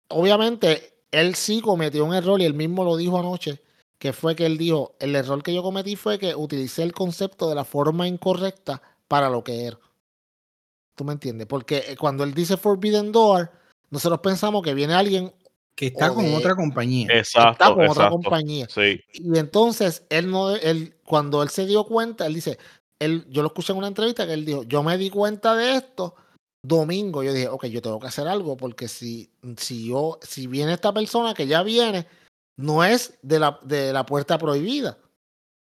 Obviamente, él sí cometió un error y él mismo lo dijo anoche, que fue que él dijo, el error que yo cometí fue que utilicé el concepto de la forma incorrecta para lo que era. ¿Tú me entiendes? Porque eh, cuando él dice Forbidden Door, nosotros pensamos que viene alguien que está con de- otra compañía. Exacto, está con otra compañía. Sí, Y entonces él no, él, cuando él se dio cuenta, él dice, él, yo lo escuché en una entrevista que él dijo, yo me di cuenta de esto domingo. Yo dije, ok, yo tengo que hacer algo porque si, si yo, si viene esta persona que ya viene, no es de la, de la puerta prohibida.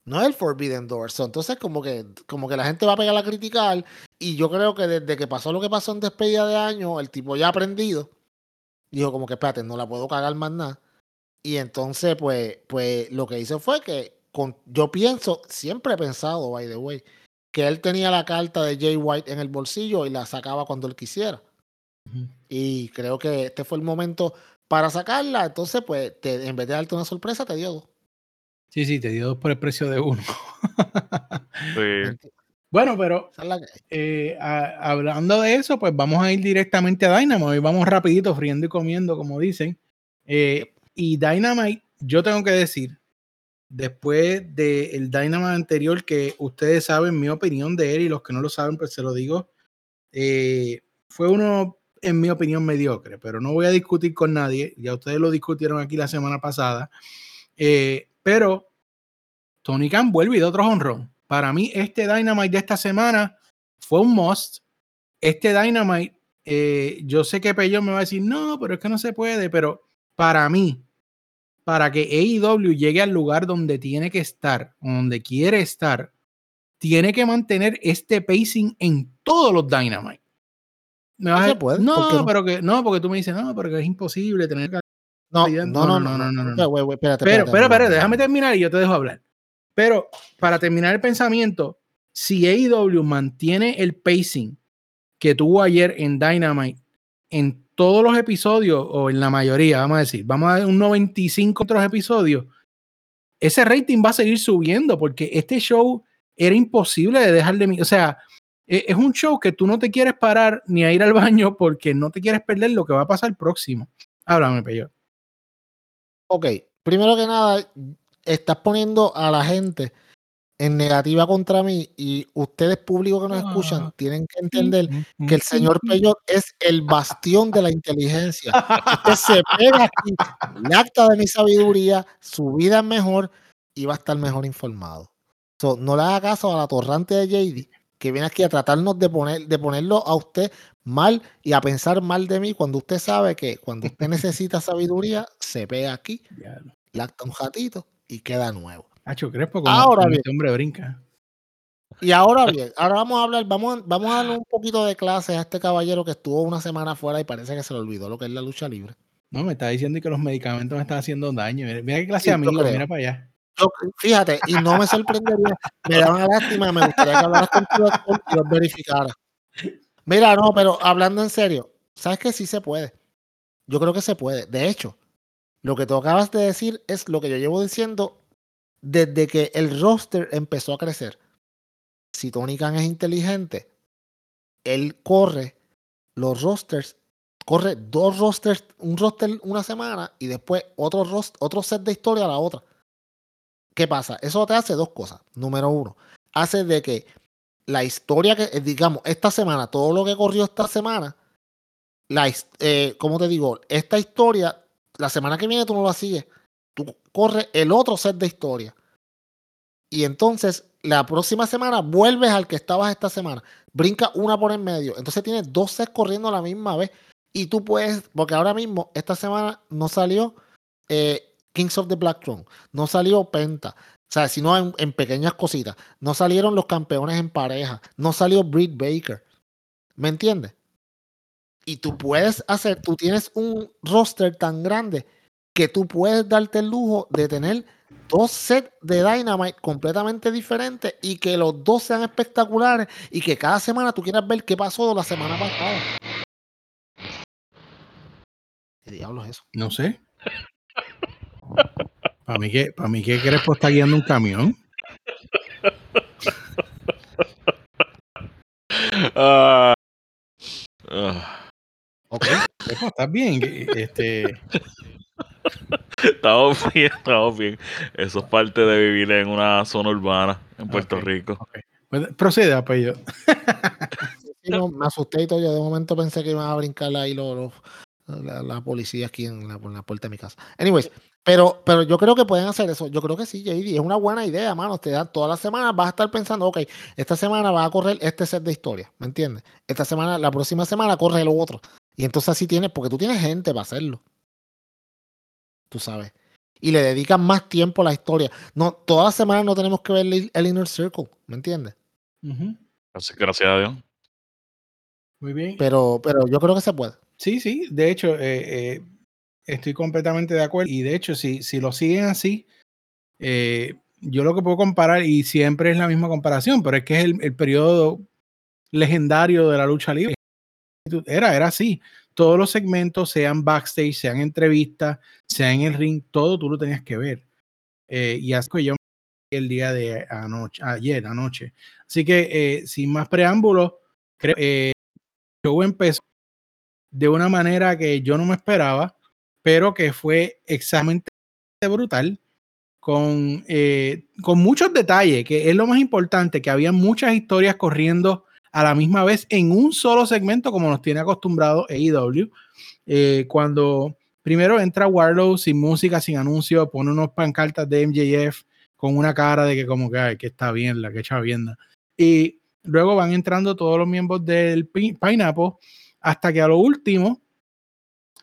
No es el Forbidden Door. So, entonces, como que, como que la gente va a pegar a criticar. Y yo creo que desde que pasó lo que pasó en despedida de año, el tipo ya ha aprendido. Dijo, como que espérate, no la puedo cagar más nada. Y entonces, pues, pues lo que hizo fue que con, yo pienso, siempre he pensado, by the way, que él tenía la carta de Jay White en el bolsillo y la sacaba cuando él quisiera. Y creo que este fue el momento para sacarla. Entonces, pues, te- en vez de darte una sorpresa, te dio dos. Sí, sí, te dio dos por el precio de uno. sí. bueno, pero eh, a- hablando de eso, pues vamos a ir directamente a Dynamite y vamos rapidito, friendo y comiendo, como dicen. Eh, y Dynamite, yo tengo que decir, después del Dynamite anterior, que ustedes saben mi opinión de él y los que no lo saben, pues se lo digo, eh, fue uno, en mi opinión, mediocre, pero no voy a discutir con nadie, ya ustedes lo discutieron aquí la semana pasada, eh, pero Tony Khan vuelve y da otro honrón. Para mí, este Dynamite de esta semana fue un must. Este Dynamite, eh, yo sé que Peyo me va a decir, no, pero es que no se puede, pero para mí, para que AEW llegue al lugar donde tiene que estar, donde quiere estar, tiene que mantener este pacing en todos los Dynamite. Me vas a se puede, no, ¿por qué no? pero que no, porque tú me dices, no, pero que es imposible tener No, calidad". no, no, no, no, no, no. Espérate, Pero, espérate, pero, no, pero, no, no, déjame no. terminar y yo te dejo hablar. Pero para terminar el pensamiento, si AEW mantiene el pacing que tuvo ayer en Dynamite en todos los episodios, o en la mayoría, vamos a decir, vamos a dar un 95 otros episodios, ese rating va a seguir subiendo porque este show era imposible de dejar de mi- O sea, e- es un show que tú no te quieres parar ni a ir al baño porque no te quieres perder lo que va a pasar próximo. Háblame, Peyo. Ok, primero que nada, estás poniendo a la gente en negativa contra mí y ustedes, público que nos escuchan, tienen que entender que el señor Peyot es el bastión de la inteligencia. Usted se pega aquí, el acta de mi sabiduría, su vida es mejor y va a estar mejor informado. So, no le haga caso a la torrante de JD que viene aquí a tratarnos de, poner, de ponerlo a usted mal y a pensar mal de mí cuando usted sabe que cuando usted necesita sabiduría, se pega aquí, lacta un ratito y queda nuevo. Hacho Crespo, como, Ahora bien. este hombre brinca. Y ahora bien, ahora vamos a hablar, vamos, a- vamos a darle un poquito de clases a este caballero que estuvo una semana fuera y parece que se le olvidó lo que es la lucha libre. No, me está diciendo que los medicamentos me están haciendo daño. Mira, mira qué clase Sí, de amigo, mira para allá. Yo, fíjate, y no me sorprendería, me da una lástima, me gustaría que hablaras con tu doctor y los verificara. Mira, no, pero hablando en serio, ¿sabes que sí se puede? Yo creo que se puede. De hecho, lo que tú acabas de decir es lo que yo llevo diciendo desde que el roster empezó a crecer. Si Tony Khan es inteligente, él corre los rosters, corre dos rosters, un roster una semana y después otro, otro set de historia a la otra. ¿Qué pasa? Eso te hace dos cosas. Número uno, hace de que la historia que, eh, digamos, esta semana, todo lo que corrió esta semana, la, eh, ¿cómo te digo? Esta historia, la semana que viene tú no la sigues. Tú corres el otro set de historia. Y entonces, la próxima semana vuelves al que estabas esta semana. Brinca una por en medio. Entonces tienes dos sets corriendo a la misma vez. Y tú puedes, porque ahora mismo, esta semana no salió eh, Kings of the Black Throne. No salió Penta. O sea, sino en, en pequeñas cositas. No salieron los campeones en pareja. No salió Britt Baker. ¿Me entiendes? Y tú puedes hacer, tú tienes un roster tan grande que tú puedes darte el lujo de tener dos sets de Dynamite completamente diferentes y que los dos sean espectaculares y que cada semana tú quieras ver qué pasó la semana pasada. ¿Qué diablos es eso? No sé. Para mí que, para mí que Crespo está guiando un camión. Ah, Ok. Pepo, ¿Estás bien? Este, Estamos bien, estamos bien. Eso es parte de vivir en una zona urbana en Puerto Ok. Rico. pues, procede, apellido. Sí, no, me asusté y todo. Yo de momento pensé que iban a brincar ahí los, los- la, la policía aquí en la, en la puerta de mi casa. Anyways, pero, pero yo creo que pueden hacer eso. Yo creo que sí, JD. Es una buena idea, mano. Te dan todas las semanas, vas a estar pensando, ok, esta semana va a correr este set de historia. ¿Me entiendes? Esta semana, la próxima semana corre lo otro. Y entonces así tienes, porque tú tienes gente para hacerlo. Tú sabes. Y le dedican más tiempo a la historia. No, todas las semanas no tenemos que ver el, el Inner Circle. ¿Me entiendes? Gracias a Dios. Muy bien. Pero, pero yo creo que se puede. Sí, sí, de hecho, eh, eh, estoy completamente de acuerdo. Y de hecho, si, si lo siguen así, eh, yo lo que puedo comparar, y siempre es la misma comparación, pero es que es el, el periodo legendario de la lucha libre. Era, era así. Todos los segmentos, sean backstage, sean entrevistas, sean en el ring, todo tú lo tenías que ver. Eh, y así que yo el día de anoche, ayer, anoche. Así que, eh, sin más preámbulos, creo que eh, el show empezó de una manera que yo no me esperaba, pero que fue exactamente brutal, con, con muchos detalles, que es lo más importante, que había muchas historias corriendo a la misma vez en un solo segmento, como nos tiene acostumbrado AEW. Eh, cuando primero entra Warlow sin música, sin anuncio, pone unos pancartas de MJF con una cara de que como que, ay, que está bien, la que echa vienda. Y luego van entrando todos los miembros del Pi- Pineapple hasta que a lo último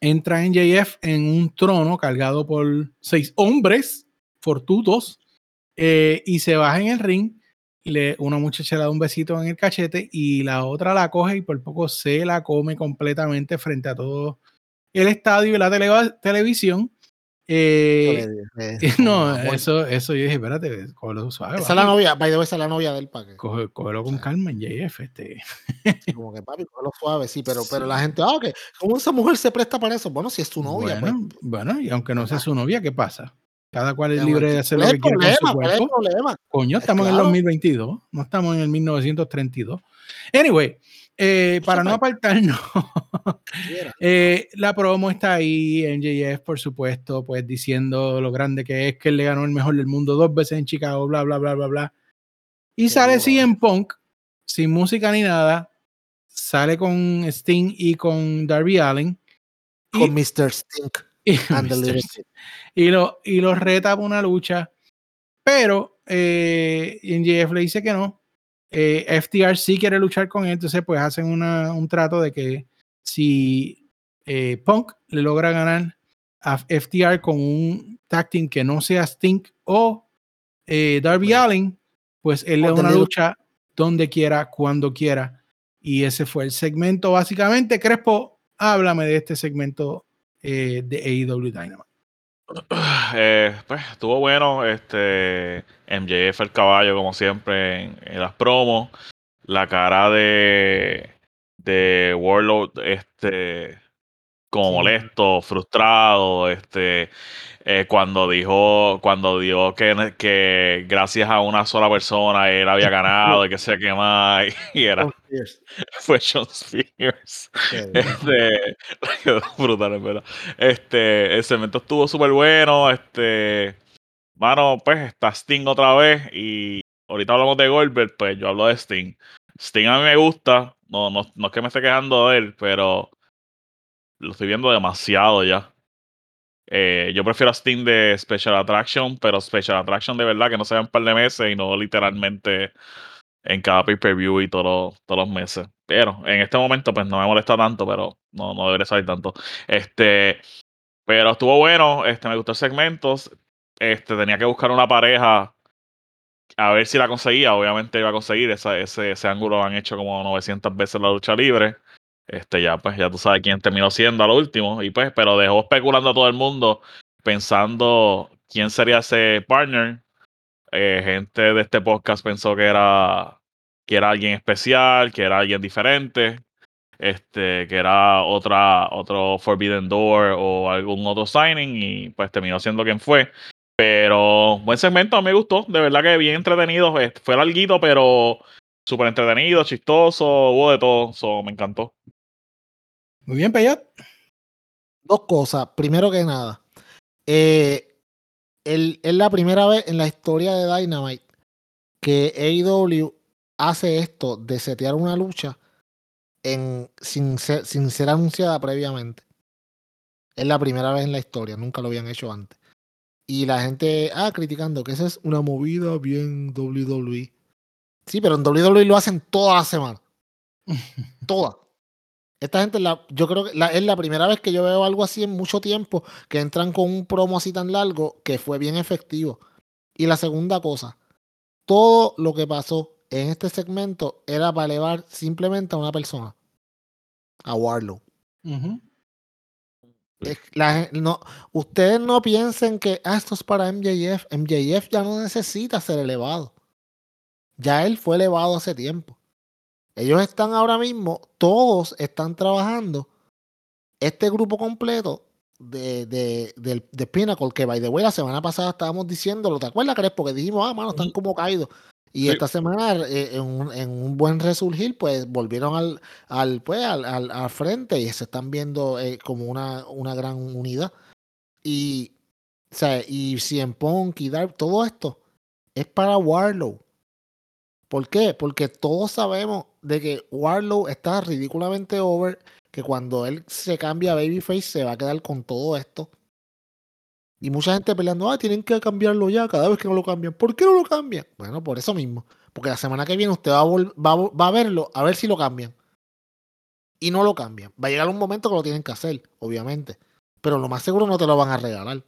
entra NJF en un trono cargado por seis hombres fortutos eh, y se baja en el ring. Le, una muchacha le da un besito en el cachete y la otra la coge y por poco se la come completamente frente a todo el estadio y la tele- televisión. Eh, no, Amor. eso, eso yo dije, espérate, cógelo suave. Esa es la novia, by the way, esa es la novia del paquete. Coge- cógelo con calma en JF. Este. Como que papi, cógelo suave, sí, pero, pero Sí. la gente, ah, ok, ¿cómo esa mujer se presta para eso? Bueno, si es tu novia, bueno, bueno, y aunque no sea su novia, ¿qué pasa? Cada cual es libre de hacer lo ¿Cuál es que el quiere con su? ¿Cuál es cuerpo. problema? Coño, Pues estamos en el claro. 2022, no estamos en el 1932. Anyway, eh, para no apartarnos, Quiera. eh, la promo está ahí, MJF, por supuesto, pues diciendo lo grande que es, que él le ganó el mejor del mundo dos veces en Chicago, bla, bla, bla, bla, bla. Y sale Seguro. CM Punk, sin música ni nada, sale con Sting y con Darby Allen. Con Mr. Stink y- Mr. Sting. y lo, y lo reta para una lucha, pero eh, NJF le dice que no. Eh, FTR sí quiere luchar con él, entonces pues hacen una- un trato de que si eh, Punk le logra ganar a FTR con un tag team que no sea Sting o eh, Darby Bueno. Allen, pues él le da The una lucha donde quiera, cuando quiera. Y ese fue el segmento básicamente. Crespo, háblame de este segmento eh, de AEW Dynamite. Eh, pues estuvo bueno. Este MJF el caballo, como siempre, en, las promos. La cara de, de Warlord, este, como Sí. molesto, frustrado, este, eh, cuando dijo, cuando dijo que, que gracias a una sola persona él había ganado y que se quema y era fue Sean Spears. Este, quedó brutal, en verdad. Este, el cemento estuvo súper bueno. Este, mano, pues está Sting otra vez. Y ahorita hablamos de Goldberg, pues yo hablo de Sting. Sting a mí me gusta. No, no, no es que me esté quejando de él, pero lo estoy viendo demasiado ya. Eh, yo prefiero a Sting de Special Attraction, pero Special Attraction de verdad que no sea un par de meses y no literalmente en cada pay-per-view y todo- todos los meses. Pero en este momento, pues no me molesta tanto, pero no, no debería salir tanto. Este, pero estuvo bueno, este, me gustó el segmento. Este, tenía que buscar una pareja a ver si la conseguía. Obviamente iba a conseguir esa- ese, ese ángulo lo han hecho como 900 veces la lucha libre. Este, ya, pues, ya tú sabes quién terminó siendo a lo último. Y pues, pero dejó especulando a todo el mundo, pensando quién sería ese partner. Eh, gente de este podcast pensó que era, que era alguien especial, que era alguien diferente, este, que era otra, otro Forbidden Door o algún otro signing, y pues terminó siendo quien fue. Pero buen segmento, me gustó, de verdad que bien entretenido. Fue larguito, pero súper entretenido, chistoso, hubo de todo, so, me encantó. Muy bien, Peyot. Dos cosas. Primero que nada, eh, el- es la primera vez en la historia de Dynamite que AEW hace esto de setear una lucha en, sin, ser, sin ser anunciada previamente. Es la primera vez en la historia, nunca lo habían hecho antes. Y la gente, ah, criticando que esa es una movida bien WWE. Sí, pero en WWE lo hacen toda la semana. Toda. Esta gente, la, yo creo que la- es la primera vez que yo veo algo así en mucho tiempo, que entran con un promo así tan largo que fue bien efectivo. Y la segunda cosa, todo lo que pasó en este segmento era para elevar simplemente a una persona, a Warlow. Es- la no, ustedes no piensen que ah, esto es para MJF. MJF ya no necesita ser elevado. Ya él fue elevado hace tiempo. Ellos están ahora mismo, todos están trabajando. Este grupo completo de, de, del- de Pinnacle, que by the way, la semana pasada estábamos diciéndolo. ¿Te acuerdas, Crespo? Que dijimos, ah, mano, están como caídos. Y Sí. esta semana, eh, en, un, en un buen resurgir, pues volvieron al, al, pues, al, al- al frente y se están viendo eh, como una, una gran unidad. Y, o sea, y CM Punk y Dark, todo esto es para Warlow. ¿Por qué? Porque todos sabemos de que Warlow está ridículamente over, que cuando él se cambia a Babyface se va a quedar con todo esto. Y mucha gente peleando, ah, tienen que cambiarlo ya cada vez que no lo cambian. ¿Por qué no lo cambian? Bueno, por eso mismo. Porque la semana que viene usted va a, vol- va a vol- va a verlo, a ver si lo cambian. Y no lo cambian. Va a llegar un momento que lo tienen que hacer, obviamente. Pero lo más seguro no te lo van a regalar.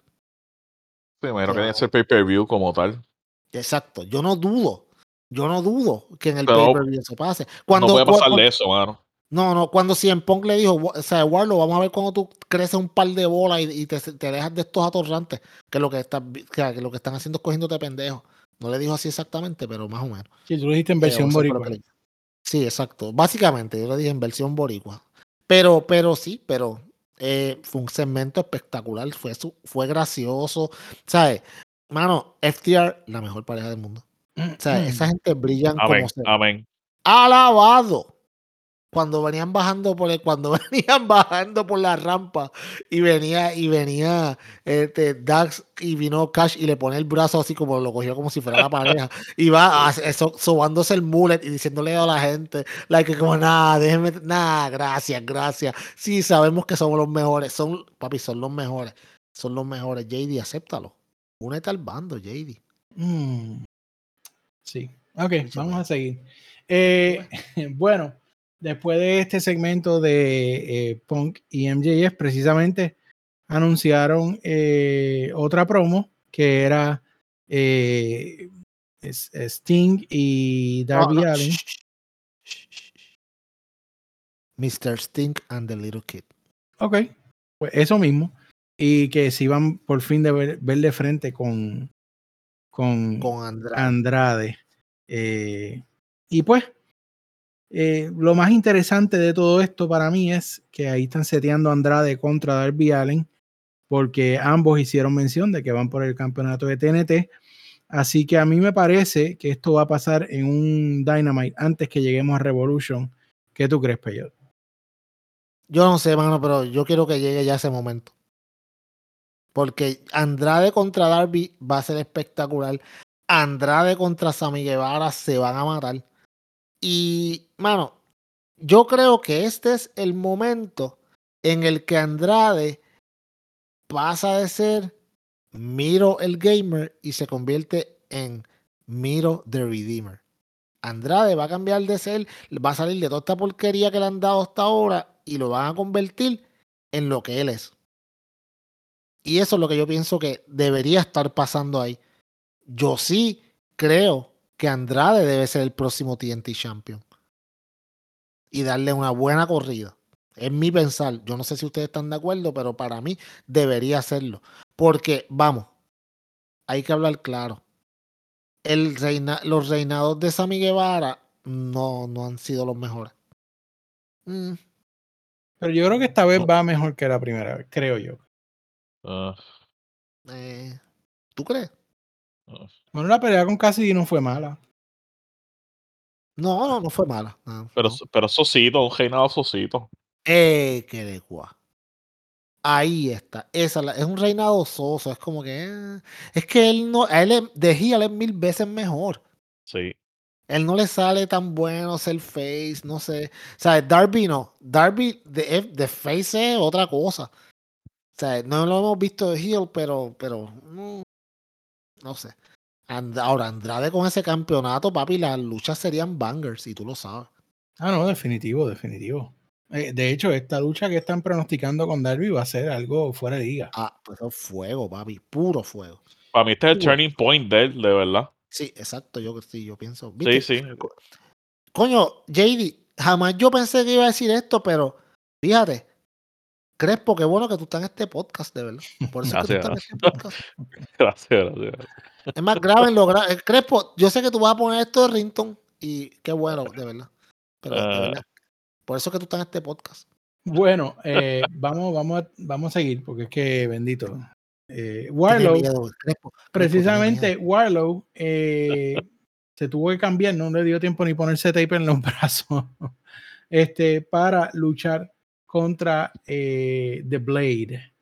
Primero que tiene ese pay-per-view como tal. Exacto. Yo no dudo. Yo no dudo que en el Pero pay-per-view se pase. Cuando, no puede cu- pasar cu- de eso, mano. No, no, cuando CM Punk le dijo, o sea, Warlow, vamos a ver cuando tú creces un par de bolas y, y te, te dejas de estos atorrantes, que lo que, estás vi- que, que lo que están haciendo es cogiéndote pendejo. No le dijo así exactamente, pero más o menos. Sí, tú lo dijiste en Eh, versión lo boricua. Sí, exacto. Básicamente, yo lo dije en versión boricua. Pero, pero sí, pero eh, fue un segmento espectacular, fue, su- fue gracioso. ¿Sabes? Mano, FTR, la mejor pareja del mundo. O sea, Mm. esa gente brillan Amén, como se amén. alabado. Cuando venían bajando por el, cuando venían bajando por la rampa y venía y venía este Dax y vino Cash y le pone el brazo así como lo cogió como si fuera la pareja y va a- eso, sobándose el mullet y diciéndole a la gente like como nada déjeme nada gracias gracias sí sabemos que somos los mejores son papi son los mejores son los mejores JD acéptalo únete al bando JD Mm. Sí. Ok, vamos a seguir. Eh, bueno, después de este segmento de eh, Punk y MJF, precisamente anunciaron eh, otra promo que era es- Sting y Darby no, shh, shh. Mr. Stink and the Little Kid. Ok, pues eso mismo. Y que se iban por fin de ver, ver de frente con, con, Con Andrade. Andrade. Eh, y pues, eh, lo más interesante de todo esto para mí es que ahí están seteando a Andrade contra Darby Allen, porque ambos hicieron mención de que van por el campeonato de TNT. Así que a mí me parece que esto va a pasar en un Dynamite antes que lleguemos a Revolution. ¿Qué tú crees, Peyot? Yo no sé, mano, pero yo quiero que llegue ya ese momento. Porque Andrade contra Darby va a ser espectacular. Andrade contra Sammy Guevara se van a matar. Y, mano, yo creo que este es el momento en el que Andrade pasa de ser Miro el Gamer y se convierte en Miro the Redeemer. Andrade va a cambiar de ser, va a salir de toda esta porquería que le han dado hasta ahora y lo van a convertir en lo que él es. Y eso es lo que yo pienso que debería estar pasando ahí. Yo sí creo que Andrade debe ser el próximo TNT Champion. Y darle una buena corrida. Es mi pensar. Yo no sé si ustedes están de acuerdo, pero para mí debería hacerlo. Porque, vamos, hay que hablar claro. El reina, los reinados de Sammy Guevara no, no han sido los mejores. Mm, Pero yo creo que esta vez No. va mejor que la primera vez, creo yo. Ah, eh, ¿Tú crees? Bueno, la pelea con Cassidy no fue mala. No, no, no fue mala. no, pero, no. pero Sosito, un reinado Sosito. Eh, que de cuá. Ahí está. Esa es, la- es un reinado soso. Es como que. eh, es que él no. A él es- de Heel es mil veces mejor. Sí. Él no le sale tan bueno ser face, no sé. O sea, Darby no. Darby de, es- de face es otra cosa. O sea, no lo hemos visto de heel, pero, pero mm, no sé. And- ahora, Andrade con ese campeonato, papi, las luchas serían bangers, y tú lo sabes. Ah, no, definitivo, definitivo. Eh, de hecho, esta lucha que están pronosticando con Darby va a ser algo fuera de liga. Ah, pues es fuego, papi, puro fuego. Para mí este es el turning point de él, de verdad. Sí, exacto, yo sí, yo pienso. Sí, ¿viste? sí. Co- Coño, JD, jamás yo pensé que iba a decir esto, pero fíjate, Crespo, qué bueno que tú estás en este podcast, de verdad. Por eso es que tú Gracias, estás en este podcast. Gracias, gracias. Es más, grábenlo, gra- eh, Crespo, yo sé que tú vas a poner esto de Rington y qué bueno, de verdad. Pero de Ah. verdad, por eso es que tú estás en este podcast. Bueno, eh, vamos, vamos, a, vamos a seguir, porque es que bendito. Eh, Warlow, miedo, Crespo, Crespo, tiene precisamente. Warlow eh, se tuvo que cambiar, no le dio tiempo ni ponerse tape en los brazos este, para luchar contra eh, The Blade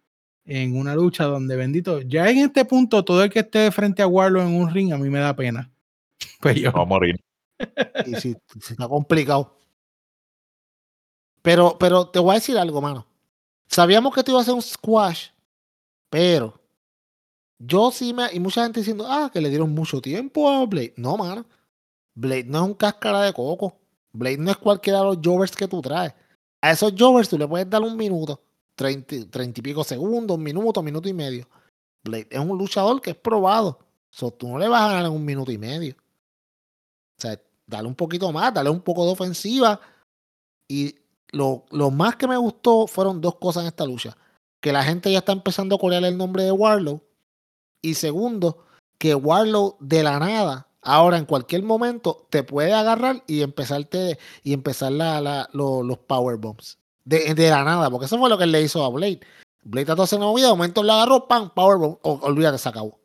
en una lucha donde bendito, ya en este punto todo el que esté frente a Warlow en un ring a mí me da pena. Pues yo, Va a morir. Y sí, sí está complicado. Pero, pero te voy a decir algo, mano. Sabíamos que te iba a hacer un squash, pero yo sí me. Y mucha gente diciendo, ah, que le dieron mucho tiempo a Blade. No, mano. Blade no es un cáscara de coco. Blade no es cualquiera de los jovers que tú traes. A esos jovers tú le puedes dar un minuto, treinta, y pico segundos, un minuto, minuto y medio. Blade es un luchador que es probado. Tú no le vas a ganar en un minuto y medio. O sea, dale un poquito más, dale un poco de ofensiva. Y lo, lo más que me gustó fueron dos cosas en esta lucha. Que la gente ya está empezando a corear el nombre de Warlow. Y segundo, que Warlow de la nada, ahora en cualquier momento, te puede agarrar y empezarte y empezar la, la- lo- los power bombs. De, de la nada, porque eso fue lo que él le hizo a Blade. Blade trató de hacer una movida, de momento le agarró, ¡pam! Powerbomb. O- olvídate, se acabó.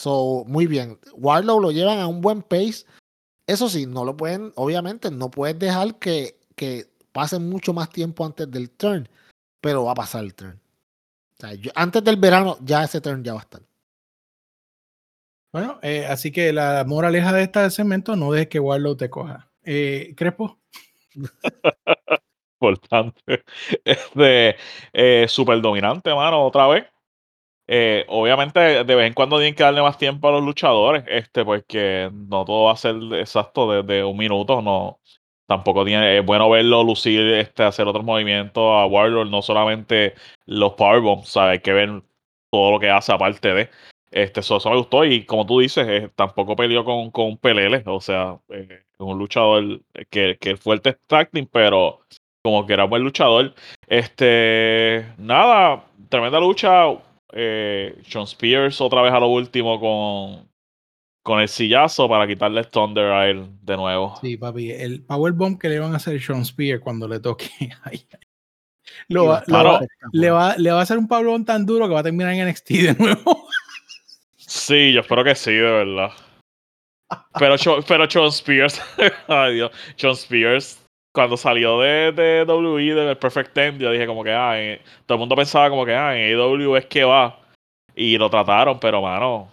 So, muy bien. Warlow lo llevan a un buen pace. Eso sí, no lo pueden, obviamente, no puedes dejar que, que pase mucho más tiempo antes del turn, pero va a pasar el turn. O sea, antes del verano, ya ese turn ya va a estar. Bueno, eh, así que la moraleja de este segmento, no dejes que Warlow te coja. Eh, Crespo, Importante. Este, eh, super dominante, mano, otra vez. Eh, obviamente, de vez en cuando tienen que darle más tiempo a los luchadores, este, porque no todo va a ser exacto desde un minuto, no. Tampoco tiene, es bueno verlo lucir, este, hacer otros movimientos a Warlord, no solamente los powerbombs, ¿sabes? Hay que ver todo lo que hace aparte de. Este, eso, eso me gustó y como tú dices, eh, tampoco peleó con, con Pelele, o sea, eh, es un luchador que, que es fuerte tracting, pero como que era buen luchador. Este, nada, tremenda lucha. Eh, Sean Spears otra vez a lo último con, con el sillazo para quitarle el Thunder a él de nuevo. sí, papi, el powerbomb que le van a hacer a Sean Spear cuando le toque. ay, ay. Lo va lo le, va, le va a hacer un powerbomb tan duro que va a terminar en NXT de nuevo. Sí, yo espero que sí, de verdad. Pero, pero Sean Spears, ay Dios, Sean Spears, cuando salió de, de WWE, del Perfect Ten, yo dije como que, ah, en- todo el mundo pensaba como que, ah, en AEW es que va. Y lo trataron, pero mano,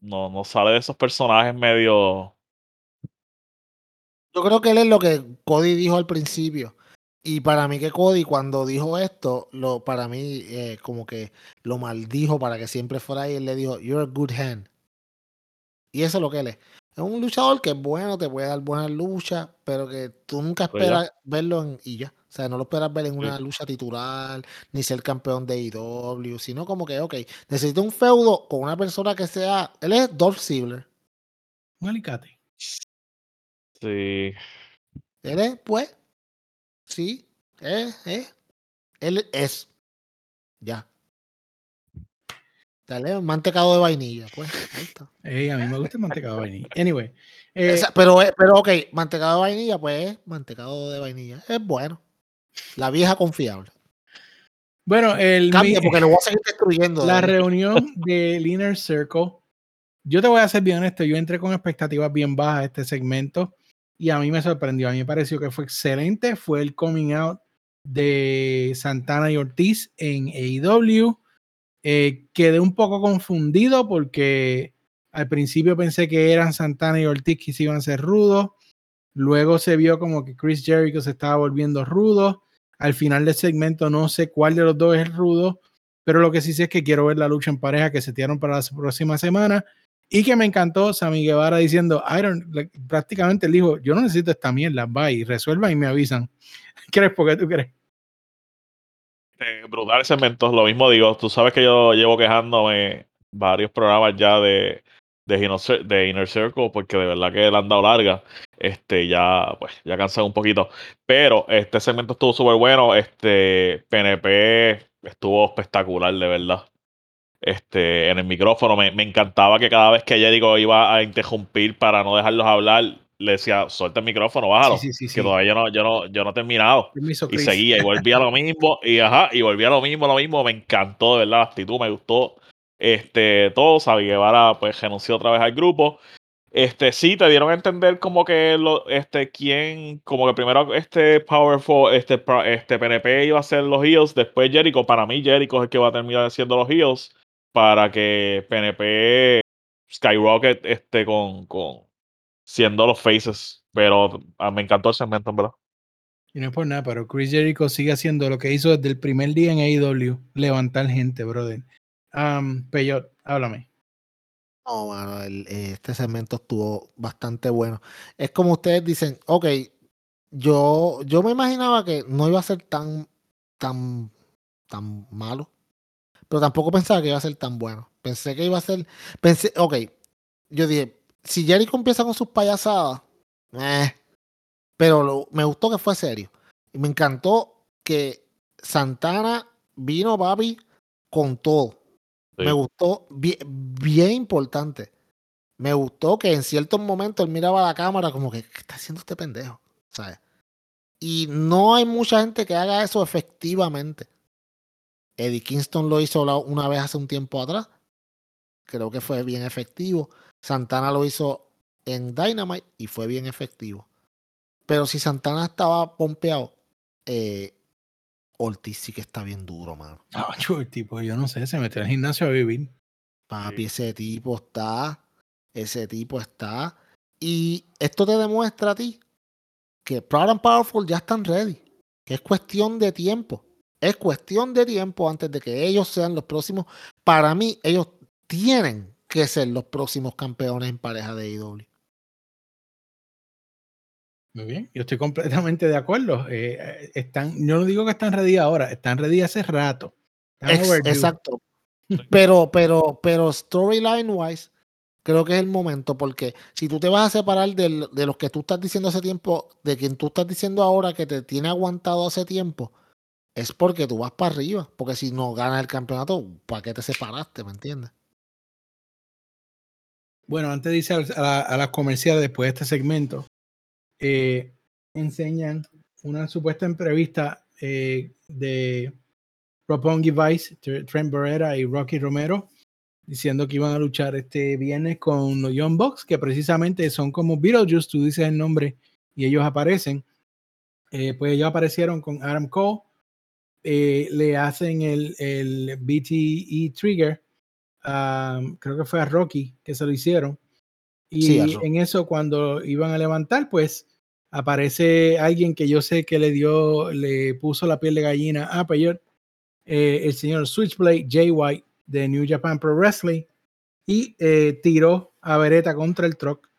no, no sale de esos personajes medio... Yo creo que él es lo que Cody dijo al principio. Y para mí que Cody cuando dijo esto, lo, para mí eh, como que lo maldijo para que siempre fuera ahí. Él le dijo, you're a good hand. Y eso es lo que él es. Es un luchador que es bueno, te puede dar buenas luchas, pero que tú nunca ya. esperas verlo en y ya. O sea, no lo esperas ver en Sí. una lucha titular, ni ser campeón de IW, sino como que, ok, necesito un feudo con una persona que sea. Él es Dolph Ziggler. Un alicate. Sí, Él es, pues, sí, es, es. Él es. Ya. Dale, mantecado de vainilla, pues. Ahí está. Ey, a mí me gusta el mantecado de vainilla. Anyway. eh, Esa- pero, es- pero, ok, mantecado de vainilla, pues es mantecado de vainilla. Es bueno. La vieja confiable. bueno, el, Cambia porque lo voy a seguir destruyendo. la reunión del Inner Circle. Yo te voy a ser bien honesto, yo entré con expectativas bien bajas a este segmento y a mí me sorprendió. A mí me pareció que fue excelente. Fue el coming out de Santana y Ortiz en AEW. Eh, quedé un poco confundido porque al principio pensé que eran Santana y Ortiz que iban a ser rudos. Luego se vio como que Chris Jericho se estaba volviendo rudo. Al final del segmento no sé cuál de los dos es rudo, pero lo que sí sé es que quiero ver la lucha en pareja que se tiraron para la próxima semana y que me encantó Sammy Guevara diciendo, Iron, prácticamente él dijo, yo no necesito esta mierda, y resuelvan y me avisan. ¿Qué crees? ¿Por qué tú crees? Eh, brutal segmento, lo mismo digo, tú sabes que yo llevo quejándome varios programas ya de, de, de Inner Circle porque de verdad que le han dado larga. Este, ya, pues, ya cansado un poquito. Pero este segmento estuvo súper bueno. Este, PNP estuvo espectacular, de verdad. Este, en el micrófono. Me, me encantaba que cada vez que Jericho iba a interrumpir para no dejarlos hablar, le decía, suelta el micrófono, bájalo. Sí, sí, sí, que todavía yo no, yo no, yo no he terminado. Y seguía, y volvía lo mismo, y ajá, y volvía lo mismo, lo mismo. Me encantó, de verdad, la actitud, me gustó. Este, todo, Sabi Guevara, pues renunció otra vez al grupo. Este, sí, te dieron a entender como que lo, este, quién, como que primero este Powerful, este, este PNP iba a ser los heels, después Jericho, para mí Jericho es el que va a terminar siendo los heels, para que PNP skyrocket este, con, con, siendo los faces. Pero ah, me encantó el segmento, verdad. Y no es por nada, pero Chris Jericho sigue haciendo lo que hizo desde el primer día en AEW, levantar gente, brother. Um, Peyot, háblame. No, mano, este segmento estuvo bastante bueno. Es como ustedes dicen, ok, yo, yo me imaginaba que no iba a ser tan, tan, tan malo, pero tampoco pensaba que iba a ser tan bueno. Pensé que iba a ser, pensé, ok, yo dije, si Jericho empieza con sus payasadas, eh, pero me gustó que fue serio. Y me encantó que Santana vino, papi, con todo. Me gustó, bien, bien, importante. Me gustó que en ciertos momentos él miraba a la cámara como que, ¿qué está haciendo este pendejo? ¿Sabes? Y no hay mucha gente que haga eso efectivamente. Eddie Kingston lo hizo una vez hace un tiempo atrás. Creo que fue bien efectivo. Santana lo hizo en Dynamite y fue bien efectivo. Pero si Santana estaba pompeado, eh, Ortiz sí que está bien duro, mano. Ah, el tipo, yo no sé, se metió al gimnasio a vivir. Papi, ese tipo está. Ese tipo está. Y esto te demuestra a ti que Proud and Powerful ya están ready. Que es cuestión de tiempo. Es cuestión de tiempo antes de que ellos sean los próximos. Para mí, ellos tienen que ser los próximos campeones en pareja de IW. Muy bien, yo estoy completamente de acuerdo. Eh, eh, están, yo no digo que están ready ahora, están ready hace rato. exacto. Pero, pero, pero storyline wise, creo que es el momento, porque si tú te vas a separar de los que tú estás diciendo hace tiempo, de quien tú estás diciendo ahora que te tiene aguantado hace tiempo, es porque tú vas para arriba. Porque si no ganas el campeonato, ¿para qué te separaste? ¿Me entiendes? Bueno, antes de irse a, las comerciales después de este segmento, eh, enseñan una supuesta entrevista eh, de Propongi Vice, Trent Barrera y Rocky Romero, diciendo que iban a luchar este viernes con los Young Bucks, que precisamente son como Beetlejuice, tú dices el nombre y ellos aparecen. Eh, pues ellos aparecieron con Adam Cole, le hacen el, el BTE Trigger, creo que fue a Rocky que se lo hicieron. Y en eso, cuando iban a levantar, pues aparece alguien que yo sé que le dio, le puso la piel de gallina a Peyot, eh, el señor Switchblade Jay White de New Japan Pro Wrestling, y eh, tiró a Beretta contra el truck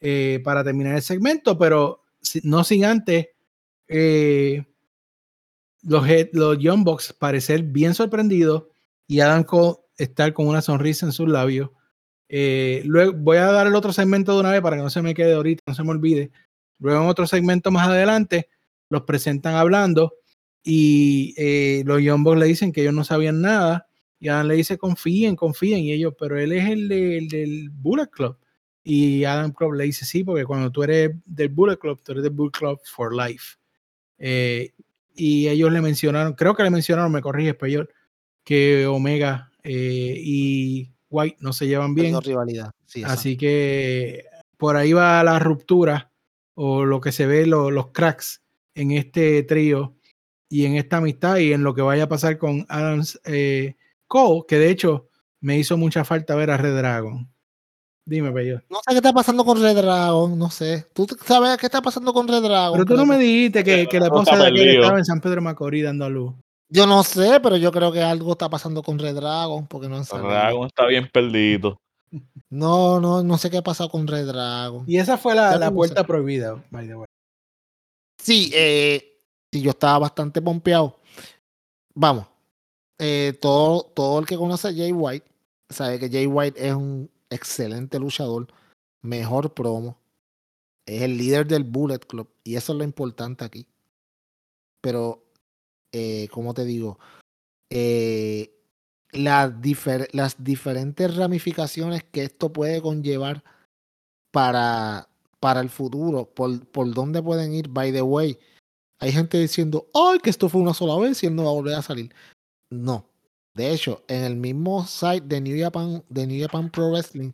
eh, para terminar el segmento, pero no sin antes los, los Young Bucks parecer bien sorprendidos y Adam Cole estar con una sonrisa en sus labios. luego voy a dar el otro segmento de una vez para que no se me quede ahorita, no se me olvide. Luego en otro segmento más adelante los presentan hablando y eh, los Young le dicen que ellos no sabían nada y Adam le dice confíen, confíen y ellos, pero él es el, del Bullet Club. Y Adam Club le dice sí, porque cuando tú eres del Bullet Club, tú eres del Bullet Club for life. Eh, y ellos le mencionaron, creo que le mencionaron, me corrige español, que Omega eh, y White no se llevan bien. rivalidad. Así que por ahí va la ruptura o lo que se ve, los cracks en este trío. y en esta amistad y en lo que vaya a pasar con Adams eh, Cole, que de hecho me hizo mucha falta ver a Red Dragon. Dime, Bello. No sé qué está pasando con Red Dragon, no sé. ¿Tú sabes qué está pasando con Red Dragon? Pero tú no me dijiste que, que la esposa de aquel estaba en San Pedro Macorís dando a luz. Yo no sé, pero yo creo que algo está pasando con Red Dragon, porque no han salido. Dragon está bien perdido. No, no, no sé qué ha pasado con Red Dragon. Y esa fue la, la puerta prohibida, by the way. Sí, eh, sí, yo estaba bastante pompeado. Vamos, eh, todo, todo el que conoce a Jay White sabe que Jay White es un excelente luchador, mejor promo, es el líder del Bullet Club y eso es lo importante aquí. Pero, eh, como te digo, eh, las, difer- las diferentes ramificaciones que esto puede conllevar para, para el futuro, por, por dónde pueden ir, by the way. Hay gente diciendo, ay, que esto fue una sola vez y él no va a volver a salir. No. De hecho, en el mismo site de New Japan, de New Japan Pro Wrestling,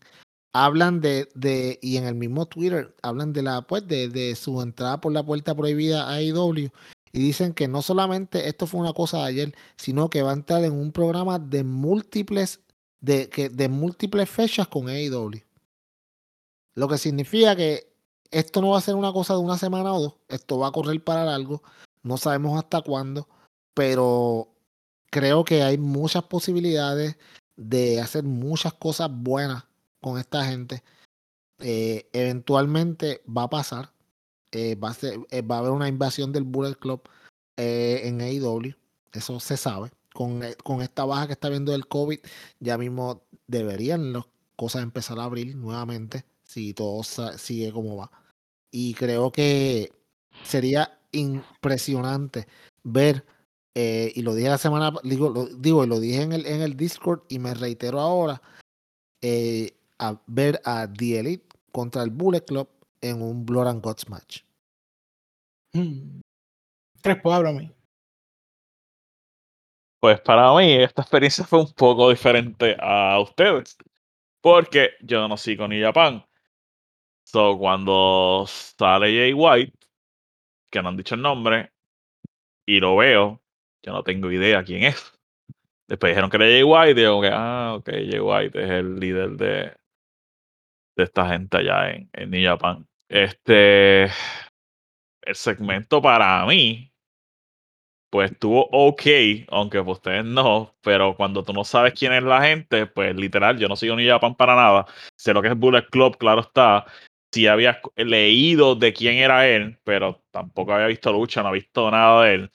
hablan de, de, y en el mismo Twitter, hablan de la, pues, de, de su entrada por la puerta prohibida a AEW. Y dicen que no solamente esto fue una cosa de ayer, sino que va a entrar en un programa de múltiples, de, que, de múltiples fechas con AEW. Lo que significa que esto no va a ser una cosa de una semana o dos, esto va a correr para largo, no sabemos hasta cuándo, pero creo que hay muchas posibilidades de hacer muchas cosas buenas con esta gente. Eh, eventualmente va a pasar, eh, va, a ser, eh, va a haber una invasión del Bullet Club en AEW, eso se sabe. Con, con esta baja que está viendo del COVID, ya mismo deberían las cosas empezar a abrir nuevamente si todo sigue como va. Y creo que sería impresionante ver, eh, y lo dije la semana, digo, lo, digo, y lo dije en el, en el Discord y me reitero ahora, eh, a ver a The Elite contra el Bullet Club en un Blood and Guts match. Hmm. Crespo, háblame. Pues para mí esta experiencia fue un poco diferente a ustedes. Porque yo no sigo ni Japan. So cuando sale Jay White, que no han dicho el nombre, y lo veo, yo no tengo idea quién es. Después dijeron que era Jay White, y digo que, ah, ok, Jay White es el líder de, de esta gente allá en, en New Japan. Este, el segmento para mí, pues estuvo ok, aunque pues ustedes no, pero cuando tú no sabes quién es la gente, pues literal, yo no sigo ni Japan para nada. Sé lo que es Bullet Club, claro está. Sí había leído de quién era él, pero tampoco había visto lucha, no he visto nada de él.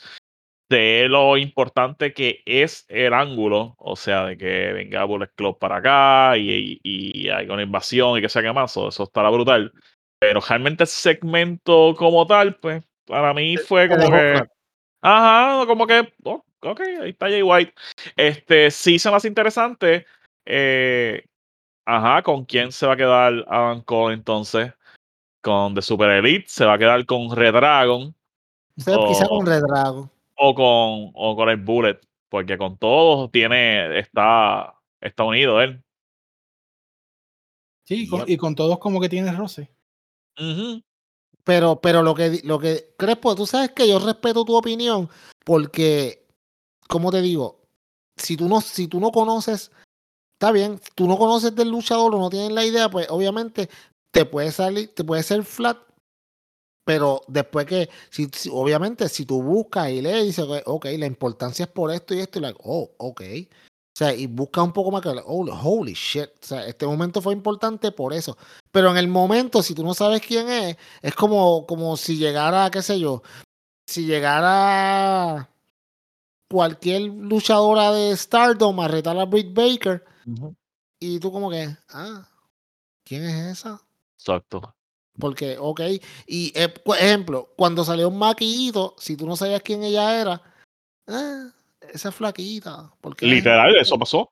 Sé lo importante que es el ángulo, o sea, de que venga Bullet Club para acá y, y, y hay una invasión y que sea que más, o eso estará brutal. Pero realmente el segmento como tal, pues para mí fue como que... Ajá, como que, oh, ok, ahí está Jay White. Este, sí se me hace interesante. eh, ajá, ¿con quién se va a quedar Adam Cole entonces? Con The Super Elite, se va a quedar con Red Dragon O sea, quizá Oh. con Red Dragon. O con, o con el Bullet, porque con todos tiene, está, está unido él. Sí, y con, Yep. y con todos como que tienes roce. Pero, pero lo que, lo que, Crespo, tú sabes que yo respeto tu opinión porque, como te digo, si tú no, si tú no conoces, está bien, tú no conoces del luchador o no tienes la idea, pues obviamente te puede salir, te puede ser flat, pero después que, si, si- obviamente, si tú buscas y lees, dices, ok, la importancia es por esto y esto, y like, oh, ok. O sea, y busca un poco más que, oh, holy shit. O sea, este momento fue importante por eso. Pero en el momento, si tú no sabes quién es, es como, como si llegara, qué sé yo, si llegara cualquier luchadora de Stardom a retar a Britt Baker y tú como que, ah, ¿quién es esa? Exacto. Porque, ok, y eh, por ejemplo, cuando salió Maquillito, si tú no sabías quién ella era, ah, esa flaquita, porque Literal, eso pasó.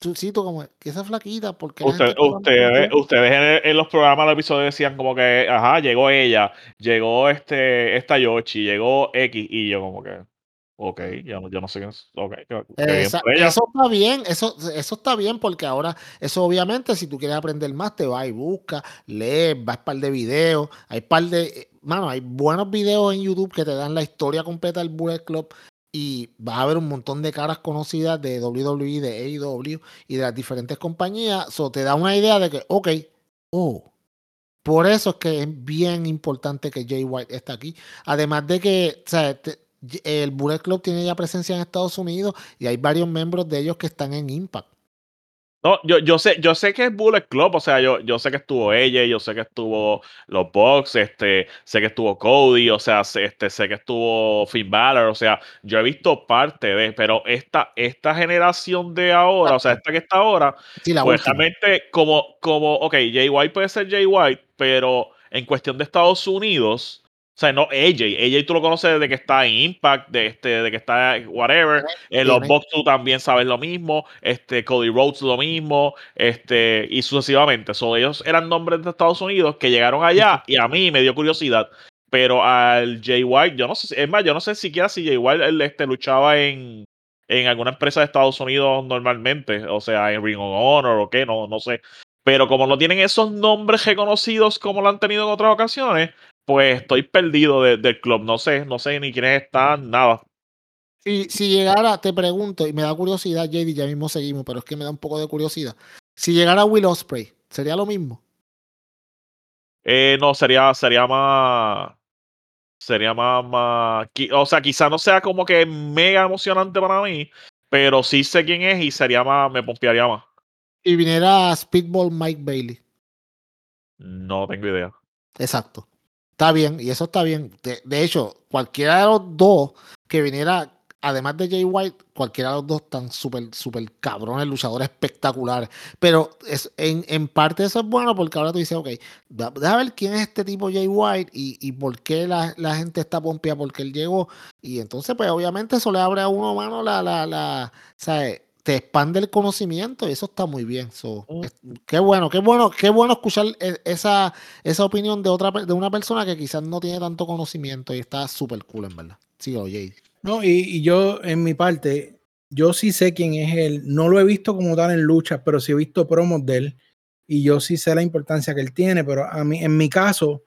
tú, sí, tú como que esa flaquita, porque Usted- ustedes, ustedes en, en los programas del episodio decían como que, ajá, llegó ella, llegó este, esta Yoshi, llegó X, y yo como que, ok, yo no, yo no sé quién es, ok, qué- qué bien Esa- ella. eso está bien, eso, eso está bien porque ahora, eso obviamente, si tú quieres aprender más, te vas y buscas, lees, vas par de videos, hay par de, mano, hay buenos videos en YouTube que te dan la historia completa del Bullet Club y vas a ver un montón de caras conocidas de WWE, de AEW y de las diferentes compañías. Eso te da una idea de que, ok, oh, por eso es que es bien importante que Jay White esté aquí. Además de que, o sea, el Bullet Club tiene ya presencia en Estados Unidos y hay varios miembros de ellos que están en Impact. No, yo, yo sé, yo sé que es Bullet Club, o sea, yo, yo sé que estuvo ella, yo sé que estuvo los Bucks, este, sé que estuvo Cody, o sea, este, sé que estuvo Finn Balor, o sea, yo he visto parte de, pero esta, esta generación de ahora, o sea, esta que está ahora, pues realmente como, como, ok, Jay White puede ser Jay White, pero en cuestión de Estados Unidos, o sea, no AJ. AJ tú lo conoces desde que está en Impact, de, este, de que está en whatever. En los Box tú también sabes lo mismo. Este, Cody Rhodes lo mismo. Este, y sucesivamente. So, ellos eran nombres de Estados Unidos que llegaron allá y a mí me dio curiosidad. Pero al Jay White, yo no sé, es más, yo no sé siquiera si Jay White él, este, luchaba en, en alguna empresa de Estados Unidos normalmente. O sea, en Ring of Honor o qué, no, no sé. Pero como no tienen esos nombres reconocidos como lo han tenido en otras ocasiones, pues estoy perdido del club. No sé, no sé ni quiénes están, nada. Si, si llegara, te pregunto, y me da curiosidad, JD, ya mismo seguimos, pero es que me da un poco de curiosidad. Si llegara Will Osprey, ¿sería lo mismo? Eh, no, sería, sería más. Sería más, más. O sea, quizá no sea como que mega emocionante para mí, pero sí sé quién es y sería más, me pompearía más. Y viniera Speedball Mike Bailey. No tengo idea. Exacto. Está bien, y eso está bien. De, hecho, cualquiera de los dos que viniera, además de Jay White, cualquiera de los dos están súper, súper cabrones, luchadores espectaculares. Pero es, en, en, parte eso es bueno porque ahora tú dices, ok, déjame ver quién es este tipo Jay White y, y por qué la, la, gente está pompeada porque él llegó. Y entonces, pues obviamente eso le abre a uno mano la, la, la, ¿sabes? Te expande el conocimiento y eso está muy bien. Mm. qué bueno, qué bueno, qué bueno escuchar e, esa, esa opinión de otra de una persona que quizás no tiene tanto conocimiento y está súper cool, en verdad. Sí, oye. No, y, yo, en mi parte, yo sí sé quién es él. No lo he visto como tal en lucha, pero sí he visto promos de él. Y yo sí sé la importancia que él tiene, pero a mí, en mi caso,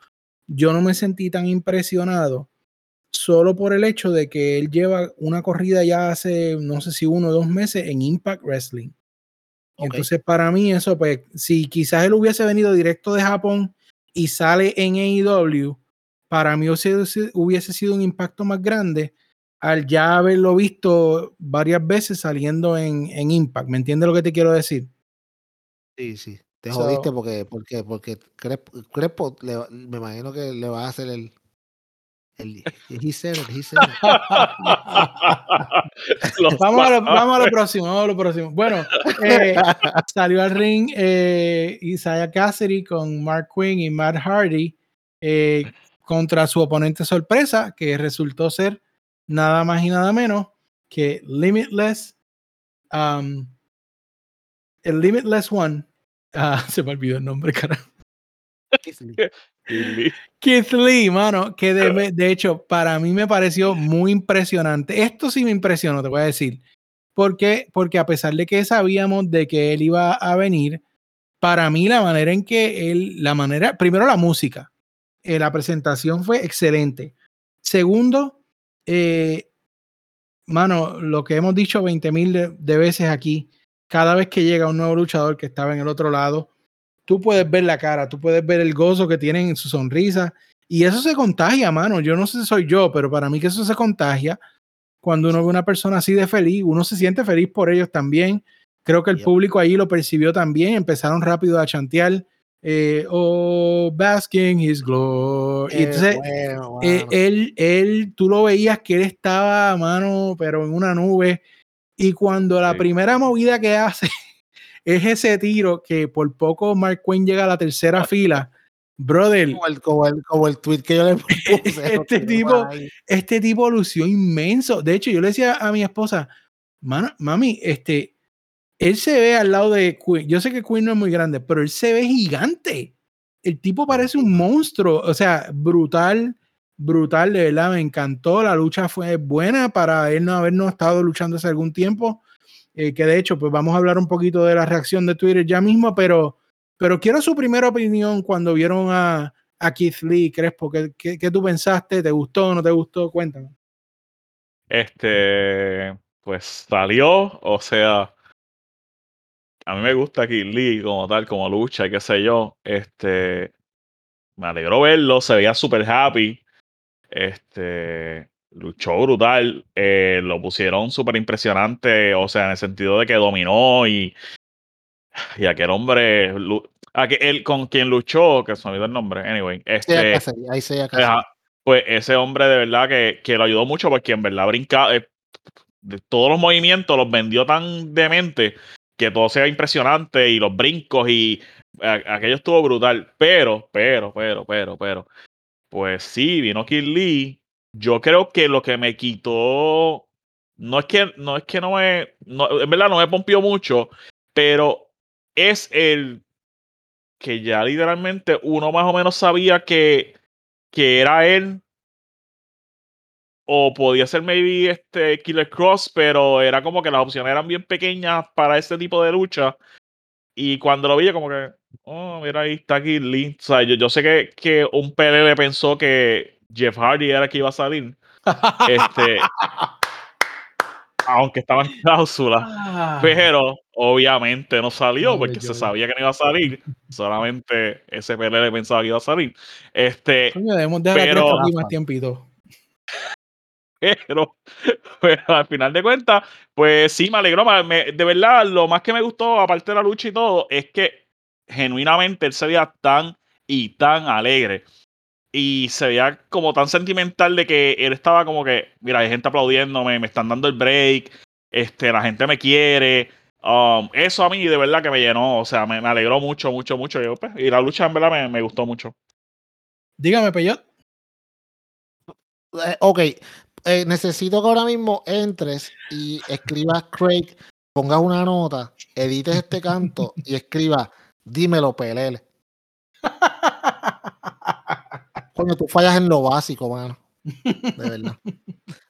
yo no me sentí tan impresionado solo por el hecho de que él lleva una corrida ya hace, no sé si uno o dos meses en Impact Wrestling. Entonces, para mí eso, pues, si quizás él hubiese venido directo de Japón y sale en AEW, para mí hubiese sido un impacto más grande al ya haberlo visto varias veces saliendo en, en Impact. ¿Me entiendes lo que te quiero decir? Sí, sí. Te jodiste porque, porque, porque Crespo, me imagino que le va a hacer el, vamos, a lo, vamos, a lo, próximo, vamos a lo próximo. Bueno, eh, salió al ring eh, Isaiah Cassidy con Mark Quinn y Matt Hardy eh, contra su oponente sorpresa, que resultó ser nada más y nada menos que Limitless. Um, el Limitless One. Ah, se me olvidó el nombre, cara. Keith Lee, mano, que de, de, hecho para mí me pareció muy impresionante. Esto sí me impresionó, te voy a decir. ¿Por qué? Porque a pesar de que sabíamos de que él iba a venir, para mí la manera en que él, la manera, primero la música, eh, la presentación fue excelente. Segundo, eh, mano, lo que hemos dicho 20 mil de veces aquí, cada vez que llega un nuevo luchador que estaba en el otro lado, tú puedes ver la cara, tú puedes ver el gozo que tienen en su sonrisa y eso se contagia, mano. Yo no sé si soy yo, pero para mí que eso se contagia cuando uno ve una persona así de feliz, uno se siente feliz por ellos también. Creo que el público ahí lo percibió también, empezaron rápido a chantear. Eh, oh, basking his glory. entonces, eh, él, él, tú lo veías que él estaba, mano, pero en una nube. Y cuando la primera movida que hace es ese tiro que por poco Mark Quinn llega a la tercera fila. Brother. Como el, como el, tweet que yo le puse. Este tipo, este tipo lució inmenso. De hecho, yo le decía a mi esposa, mami, este, él se ve al lado de Quinn. Yo sé que Quinn no es muy grande, pero él se ve gigante. El tipo parece un monstruo. O sea, brutal, brutal, de verdad. Me encantó. La lucha fue buena para él no habernos estado luchando hace algún tiempo. Eh, que de hecho, pues vamos a hablar un poquito de la reacción de Twitter ya mismo, pero, pero quiero su primera opinión cuando vieron a, a Keith Lee Crespo? ¿Qué, qué, tú pensaste? ¿Te gustó o no te gustó? Cuéntame. Este, pues salió, o sea, a mí me gusta Keith Lee como tal, como lucha qué sé yo. Este, me alegró verlo, se veía súper happy. Este, luchó brutal, eh, lo pusieron súper impresionante, o sea, en el sentido de que dominó y, y aquel hombre, aquel, con quien luchó, que se me olvidó el nombre, anyway, este, ahí ajá, pues ese hombre de verdad que, que lo ayudó mucho porque en verdad brincaba, eh, de todos los movimientos los vendió tan demente que todo sea impresionante y los brincos y a- aquello estuvo brutal, pero, pero, pero, pero, pero, pues sí, vino Kid Lee. Yo creo que lo que me quitó, no es que no, es que no me, en verdad no me pompió mucho, pero es el que ya literalmente uno más o menos sabía que, que era él. O podía ser maybe este Killer Cross, pero era como que las opciones eran bien pequeñas para este tipo de lucha. Y cuando lo vi, yo como que, oh, mira, ahí está Kid Lee. O sea, yo, yo sé que, que un PLL pensó que Jeff Hardy era el que iba a salir. Este, aunque estaba en cláusula. Ah, Pero obviamente no salió porque se sabía que no iba a salir. Solamente ese PLL pensaba que iba a salir. Este, coño, debemos dejar a pero- aquí más tiempito. pero, pero al final de cuentas, pues sí, me alegró. me- de verdad, lo más que me gustó, aparte de la lucha y todo, es que genuinamente él se veía tan y tan alegre. Y se veía como tan sentimental de que él estaba como que, mira, hay gente aplaudiéndome, me están dando el break, este, la gente me quiere. Um, eso a mí de verdad que me llenó, o sea, me, me alegró mucho, mucho, mucho. Yo, pues, y la lucha en verdad me, me gustó mucho. Dígame, Peyot. Eh, ok, eh, necesito que ahora mismo entres y escribas Craig, pongas una nota, edites este canto y escribas, dímelo, Pelele. Tú fallas en lo básico, mano. De verdad.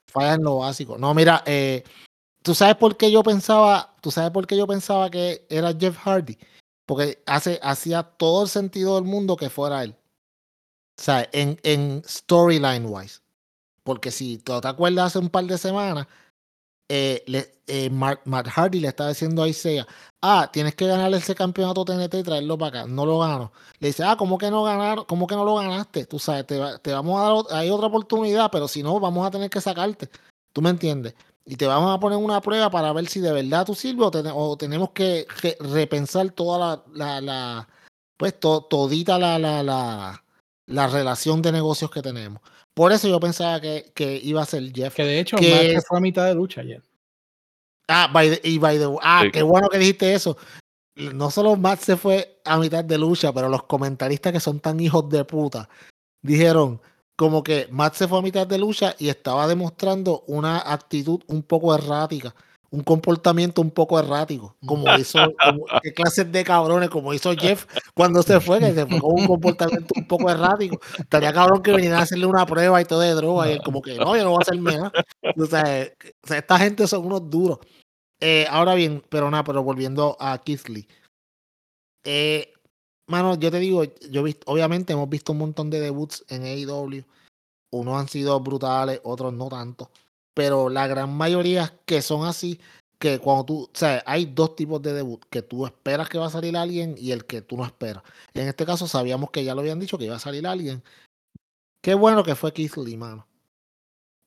fallas en lo básico. No, mira, eh, tú sabes por qué yo pensaba, tú sabes por qué yo pensaba que era Jeff Hardy. Porque hace, hacía todo el sentido del mundo que fuera él. O sea, en, en storyline wise. Porque si tú te acuerdas hace un par de semanas, eh, eh, Mark- Matt Hardy le estaba diciendo a Isaiah, ah, tienes que ganar ese campeonato TNT y traerlo para acá. No lo gano. Le dice, ah, ¿cómo que no ganar? ¿Cómo que no lo ganaste? Tú sabes, te, va- te vamos a dar hay otra oportunidad, pero si no, vamos a tener que sacarte. ¿Tú me entiendes? Y te vamos a poner una prueba para ver si de verdad tú sirves o, tene- o tenemos que re- repensar toda la- pues to- todita la, la, la, la relación de negocios que tenemos. Por eso yo pensaba que, que iba a ser Jeff. Que de hecho, Que Matt se es- fue a mitad de lucha ayer. Ah, by the- y by the ah, Sí. qué bueno que dijiste eso. No solo Matt se fue a mitad de lucha, pero los comentaristas que son tan hijos de puta dijeron como que Matt se fue a mitad de lucha y estaba demostrando una actitud un poco errática, un comportamiento un poco errático, como hizo, como- qué clases de cabrones, como hizo Jeff cuando se fue, que se fue con un comportamiento un poco errático. Estaría cabrón que vinieran a hacerle una prueba y todo de droga, y él como que no, yo no voy a hacerme nada. O sea, esta gente son unos duros. Eh, ahora bien, pero nada, pero volviendo a Keith Lee. Eh, mano, yo te digo, yo visto, obviamente hemos visto un montón de debuts en AEW. Unos han sido brutales, otros no tanto. Pero la gran mayoría que son así, que cuando tú, o sea, hay dos tipos de debut, que tú esperas que va a salir alguien y el que tú no esperas. En este caso sabíamos que ya lo habían dicho que iba a salir alguien. Qué bueno que fue Keith Lee, mano.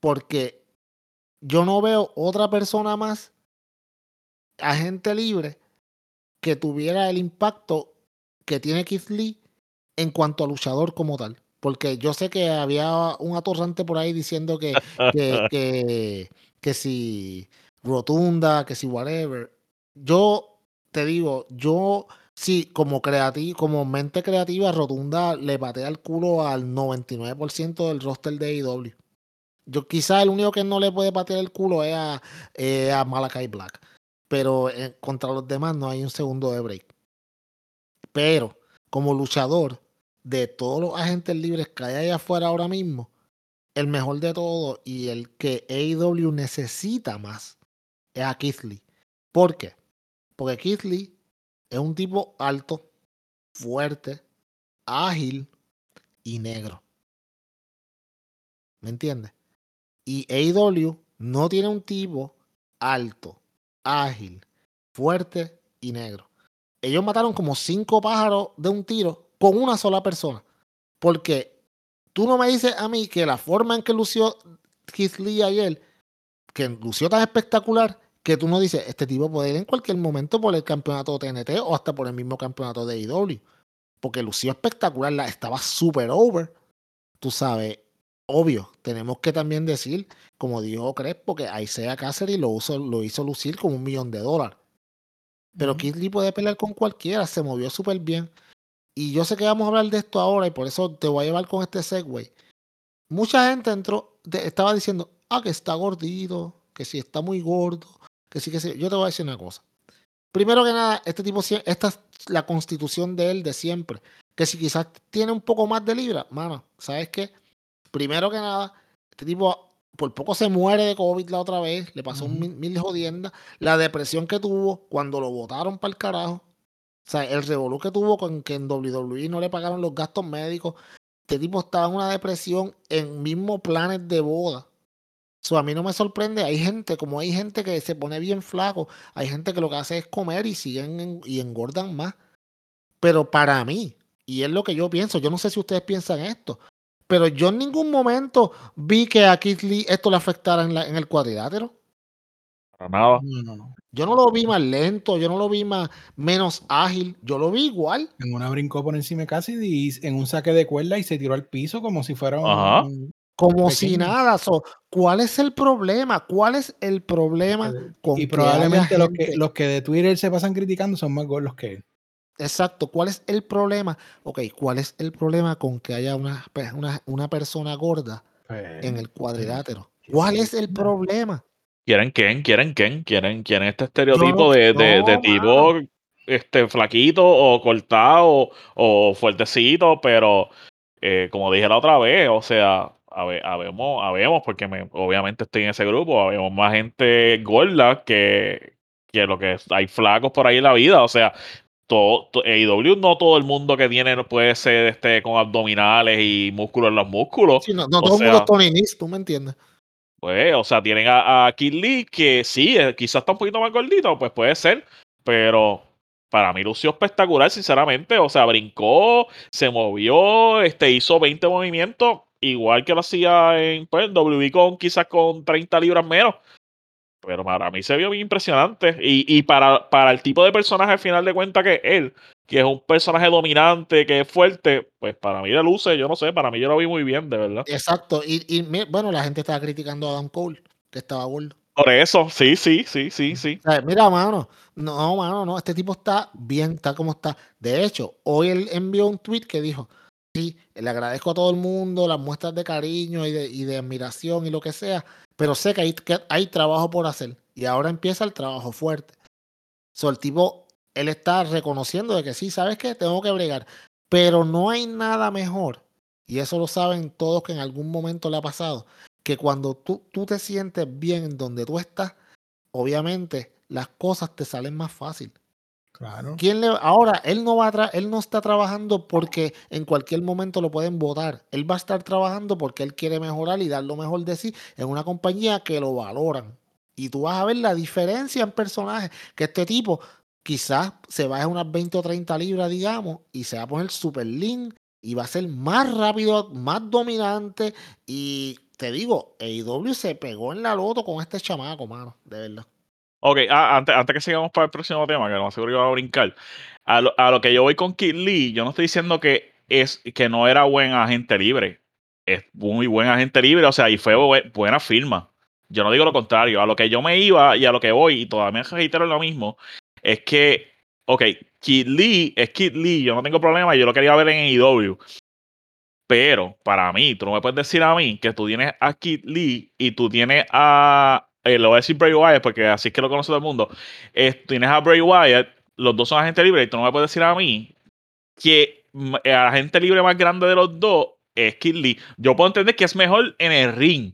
Porque yo no veo otra persona más agente libre que tuviera el impacto que tiene Keith Lee en cuanto a luchador como tal. Porque yo sé que había un atorrante por ahí diciendo que, que, que, que si rotunda, que si whatever. Yo te digo, yo sí, como creativo, como mente creativa, rotunda le patea el culo al 99% del roster de AEW. Yo quizá el único que no le puede patear el culo es a, eh, a Malakai Black. Pero eh, contra los demás no hay un segundo de break. Pero como luchador, de todos los agentes libres que hay allá afuera ahora mismo, el mejor de todos y el que AEW necesita más es a Keith Lee. ¿Por qué? Porque Keith Lee es un tipo alto, fuerte, ágil, y negro. ¿Me entiendes? Y AEW no tiene un tipo alto, ágil, fuerte y negro. Ellos mataron como cinco pájaros de un tiro con una sola persona. Porque tú no me dices a mí que la forma en que lució Keith Lee ayer, que lució tan espectacular, que tú no dices, este tipo puede ir en cualquier momento por el campeonato TNT o hasta por el mismo campeonato de AEW. Porque lució espectacular, la, estaba súper over. Tú sabes, obvio, tenemos que también decir, como dijo Crespo, que Isaiah Cáceres lo, lo hizo lucir con un millón de dólares. Pero Keith Lee puede pelear con cualquiera, se movió súper bien. Y yo sé que vamos a hablar de esto ahora y por eso te voy a llevar con este segue. Mucha gente entró, estaba diciendo, ah, que está gordito, que si está muy gordo, que sí, que sí. Yo te voy a decir una cosa. Primero que nada, este tipo, esta es la constitución de él de siempre. Que si quizás tiene un poco más de libra, mano, ¿sabes qué? Primero que nada, este tipo por poco se muere de COVID la otra vez, le pasó un mil, mil jodiendas. La depresión que tuvo cuando lo votaron para el carajo. O sea, el revolú que tuvo con que en WWE no le pagaron los gastos médicos. Este tipo estaba en una depresión en mismo planes de boda. So, a mí no me sorprende. Hay gente, como hay gente que se pone bien flaco, hay gente que lo que hace es comer y siguen y engordan más. Pero para mí, y es lo que yo pienso, yo no sé si ustedes piensan esto, pero yo en ningún momento vi que a Keith Lee esto le afectara en, la, en el cuadrilátero. Para nada. Yo no lo vi más lento, yo no lo vi más menos ágil, yo lo vi igual. En una brincó por encima casi y en un saque de cuerda y se tiró al piso como si fuera un, como si nada. ¿Cuál es el problema? ¿Cuál es el problema con Y probablemente los, que, los que de Twitter se pasan criticando son más gordos que él. Exacto. ¿Cuál es el problema? Ok, ¿cuál es el problema con que haya una, una, una persona gorda en pues, el cuadrilátero? ¿Cuál es el problema? ¿Quieren quién? ¿Quieren quién? ¿Quieren, quieren este estereotipo de, de, de tipo este, flaquito o cortado o fuertecito? Pero eh, como dije la otra vez, o sea, habemos, habemos, porque me, obviamente estoy en ese grupo, habemos más gente gorda que, que lo que hay flacos por ahí en la vida. O sea, todo, AEW no todo el mundo que tiene puede ser este con abdominales y músculos en los músculos. no, todo el mundo es Tony Nis, tú me entiendes. Pues, o sea, tienen a, a Kid Lee que sí, eh, quizás está un poquito más gordito, pues puede ser, pero para mí lució espectacular, sinceramente. O sea, brincó, se movió, este, hizo 20 movimientos igual que lo hacía en pues, WB con quizás con 30 libras menos. Pero para mí se vio bien impresionante. Y, y para, para el tipo de personaje, al final de cuentas, que él, que es un personaje dominante, que es fuerte, pues para mí de luce, yo no sé, para mí yo lo vi muy bien, de verdad. Exacto. Y, y bueno, la gente estaba criticando a Adam Cole, que estaba gordo. Por eso, sí, sí, sí, sí, sí. mira, mano, no, mano, no, este tipo está bien, está como está. De hecho, hoy él envió un tweet que dijo, sí, le agradezco a todo el mundo las muestras de cariño y de, admiración y lo que sea, pero sé que hay, trabajo por hacer y ahora empieza el trabajo fuerte. So, el tipo, él está reconociendo de que sí, ¿sabes qué? Tengo que bregar, pero no hay nada mejor, y eso lo saben todos que en algún momento le ha pasado, que cuando tú, tú te sientes bien en donde tú estás, obviamente las cosas te salen más fácil. Claro. ¿Quién le, ahora, él no, va a él no está trabajando porque en cualquier momento lo pueden votar. Él va a estar trabajando porque él quiere mejorar y dar lo mejor de sí en una compañía que lo valoran. Y tú vas a ver la diferencia en personajes. Que este tipo quizás se baje unas 20 o 30 libras, digamos, y se va a poner super lean y va a ser más rápido, más dominante. Y te digo, AEW se pegó en la loto con este chamaco, mano, de verdad. Ok, ah, antes, antes que sigamos para el próximo tema, que no seguro iba a brincar. A lo, a lo, que yo voy con Kid Lee, yo no estoy diciendo que, es, que no era buen agente libre. Es muy buen agente libre, o sea, y fue buena firma. Yo no digo lo contrario. A lo que yo me iba y a lo que voy, y todavía me reitero lo mismo, es que, ok, Kid Lee es Kid Lee, yo no tengo problema, yo lo quería ver en IW. Pero para mí, tú no me puedes decir a mí que tú tienes a Kid Lee y tú tienes a, eh, lo voy a decir Bray Wyatt porque así es que lo conoce todo el mundo. tienes a Bray Wyatt, los dos son agentes libres, y tú no me puedes decir a mí que el agente libre más grande de los dos es Kid Lee. Yo puedo entender que es mejor en el ring.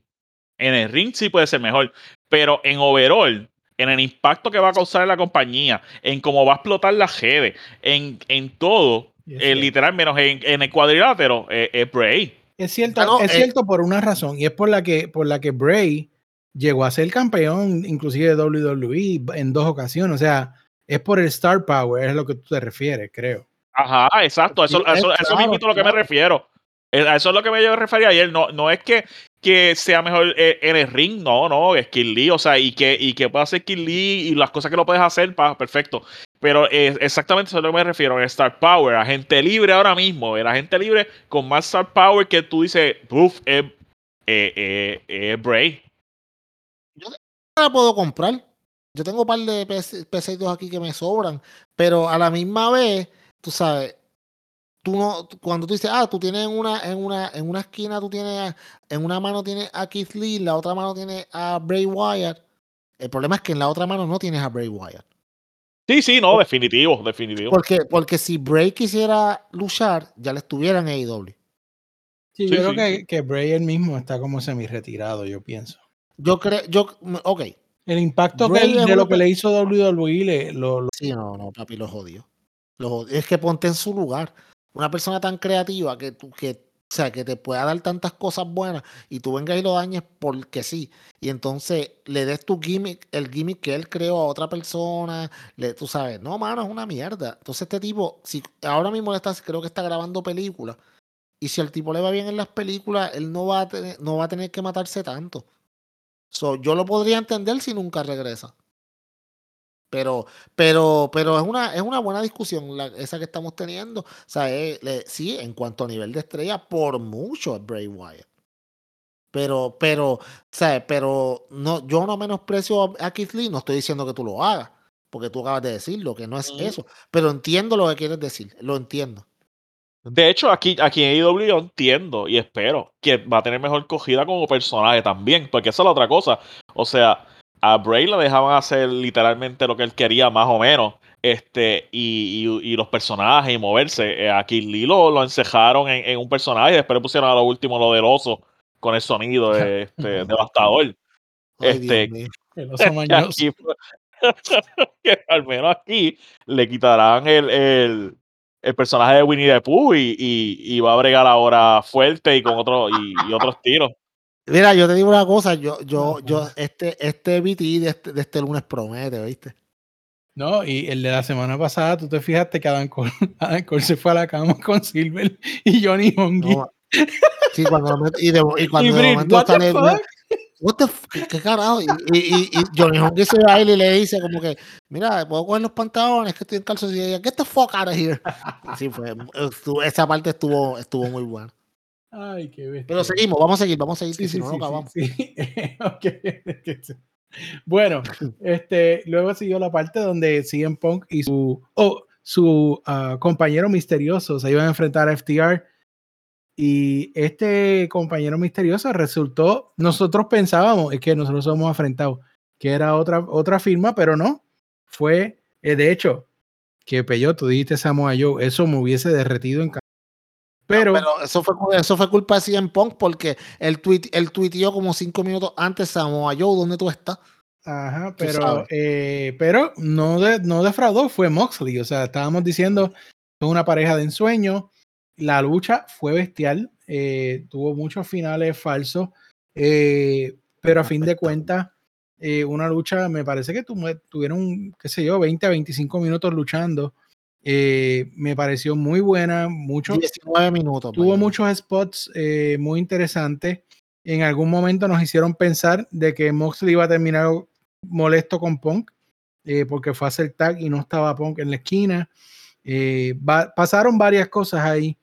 En el ring sí puede ser mejor, pero en overall, en el impacto que va a causar en la compañía, en cómo va a explotar la redes, en, en todo, eh, literal, menos en, en el cuadrilátero, eh, es Bray. Es cierto, ah, es cierto por una razón, y es por la que, por la que Bray llegó a ser campeón, inclusive de WWE, en dos ocasiones. O sea, es por el Star Power, es lo que tú te refieres, creo. Ajá, exacto. Eso, eso, eso mismo es lo que me refiero. A eso es lo que me refería ayer. No, no es que, que sea mejor eh, en el ring, no, no, es Kill Lee, o sea, y que, y que pueda hacer Kill Lee y las cosas que lo puedes hacer, pa, perfecto. Pero es exactamente eso es lo que me refiero, en Star Power, agente libre ahora mismo, el agente libre con más Star Power que tú dices, uff, es, eh, eh, Bray. Yo la puedo comprar. Yo tengo un par de PC2 aquí que me sobran, pero a la misma vez, tú sabes, tú no, cuando tú dices, ah, tú tienes en una, en una, en una esquina, tú tienes, en una mano tienes a Keith Lee, en la otra mano tienes a Bray Wyatt. El problema es que en la otra mano no tienes a Bray Wyatt. Sí, sí, no, definitivo, definitivo. Porque, porque si Bray quisiera luchar, ya le estuviera en AEW. Sí, yo creo Que, que Bray él mismo está como semi retirado, yo pienso. Yo creo, yo, ok. El impacto que de lo que le hizo WWE le, lo, Sí, no, no, papi, lo jodió. Lo Es que ponte en su lugar una persona tan creativa que, que, o sea, que te pueda dar tantas cosas buenas y tú vengas y lo dañes porque sí. Y entonces le des tu gimmick, el gimmick que él creó a otra persona, le, tú sabes, no, mano, es una mierda. Entonces este tipo, si ahora mismo está, creo que está grabando películas, y si al tipo le va bien en las películas, él no va a tener, no va a tener que matarse tanto. So, yo lo podría entender si nunca regresa. Pero, pero, pero es una, es una buena discusión la, esa que estamos teniendo. O sea, sí, en cuanto a nivel de estrella, por mucho es Bray Wyatt. Pero, pero, o sea, pero no, yo no menosprecio a Keith Lee, no estoy diciendo que tú lo hagas, porque tú acabas de decirlo, que no es eso. Pero entiendo lo que quieres decir, lo entiendo. De hecho, aquí, aquí en IW yo entiendo y espero que va a tener mejor cogida como personaje también, porque esa es la otra cosa. O sea, a Bray le dejaban hacer literalmente lo que él quería, más o menos. Este, y, y, los personajes y moverse. Eh, aquí Lilo lo encejaron en, un personaje y después le pusieron a lo último lo del oso con el sonido este, devastador. este, el oso aquí, que al menos aquí le quitarán el, el, el personaje de Winnie the Pooh y, y, y, va a bregar ahora fuerte y con otro, y otros tiros. Mira, yo te digo una cosa, yo, yo, yo, este, este BT de este, de este lunes promete, ¿viste? No, y el de la semana pasada, tú te fijaste que Adam Cole, se fue a la cama con Silver y Johnny Hongi. sí, cuando y, de, y cuando de momento sale, what the ¿qué, ¿qué, carajo? Y, y, y Johnny Hongi se va a él y le dice como que, mira, puedo coger los pantalones que estoy en calzoncillos. Get the fuck out of here. Sí, fue, esa parte estuvo, estuvo muy buena. Ay, qué bestia. Pero seguimos, vamos a seguir, vamos a seguir, sí, si no, no acabamos. Bueno, este, luego siguió la parte donde CM Punk y su, oh, su uh, compañero misterioso se iban a enfrentar a FTR. Y este compañero misterioso resultó, nosotros pensábamos, es que nosotros somos enfrentados, que era otra, otra firma, pero no. Fue, eh, de hecho, que Peyo, tú dijiste Samoa Joe, eso me hubiese derretido en pero, eso, fue, eso fue culpa de CM Punk porque él, tweet, él tuiteó como cinco minutos antes Samoa Joe, ¿dónde tú estás? Ajá, pero, eh, pero no, de, no defraudó, fue Moxley. O sea, estábamos diciendo, son una pareja de ensueño. La lucha fue bestial, eh, tuvo muchos finales falsos, eh, pero a fin de cuentas, una lucha, me parece que tuvieron, qué sé yo, 20 a 25 minutos luchando. Eh, me pareció muy buena, mucho, 19 minutos. Tuvo muchos spots eh, muy interesantes. En algún momento nos hicieron pensar de que Moxley iba a terminar molesto con Punk, eh, porque fue a hacer tag y no estaba Punk en la esquina. pasaron varias cosas ahí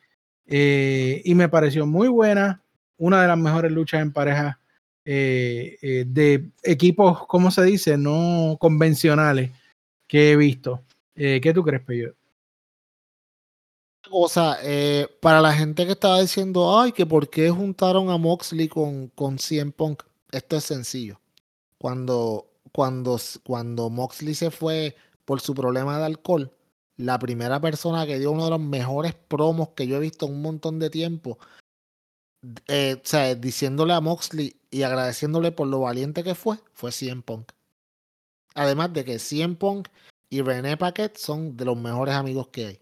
y me pareció muy buena. Una de las mejores luchas en pareja de equipos, ¿cómo se dice? No convencionales que he visto. ¿Qué tú crees, Peyo? cosa, eh, para la gente que estaba diciendo, ay, que por qué juntaron a Moxley con, con CM Punk, esto es sencillo. Cuando, cuando, cuando Moxley se fue por su problema de alcohol, la primera persona que dio uno de los mejores promos que yo he visto en un montón de tiempo, eh, o sea, diciéndole a Moxley y agradeciéndole por lo valiente que fue, fue CM Punk. Además de que CM Punk y René Paquet son de los mejores amigos que hay.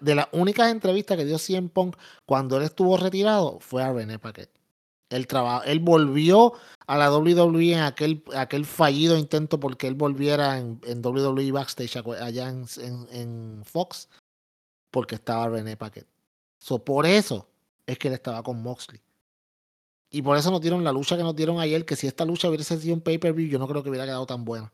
De las únicas entrevistas que dio CM Punk cuando él estuvo retirado fue a René Paquet. Él, él volvió a la WWE en aquel, aquel fallido intento porque él volviera en, WWE Backstage allá en, Fox porque estaba René Paquet. So, por eso es que él estaba con Moxley. Y por eso nos dieron la lucha que nos dieron ayer, que si esta lucha hubiese sido un pay-per-view, yo no creo que hubiera quedado tan buena.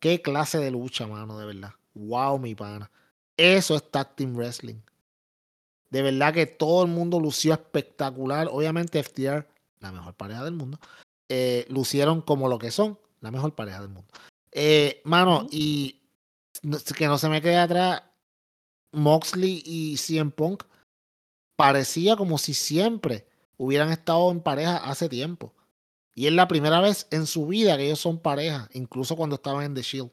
Qué clase de lucha, mano, de verdad. Wow, mi pana. Eso es Tag Team Wrestling. De verdad que todo el mundo lució espectacular. Obviamente FTR, la mejor pareja del mundo, eh, lucieron como lo que son, la mejor pareja del mundo. Eh, mano, y que no se me quede atrás, Moxley y CM Punk parecía como si siempre hubieran estado en pareja hace tiempo. Y es la primera vez en su vida que ellos son pareja, incluso cuando estaban en The Shield.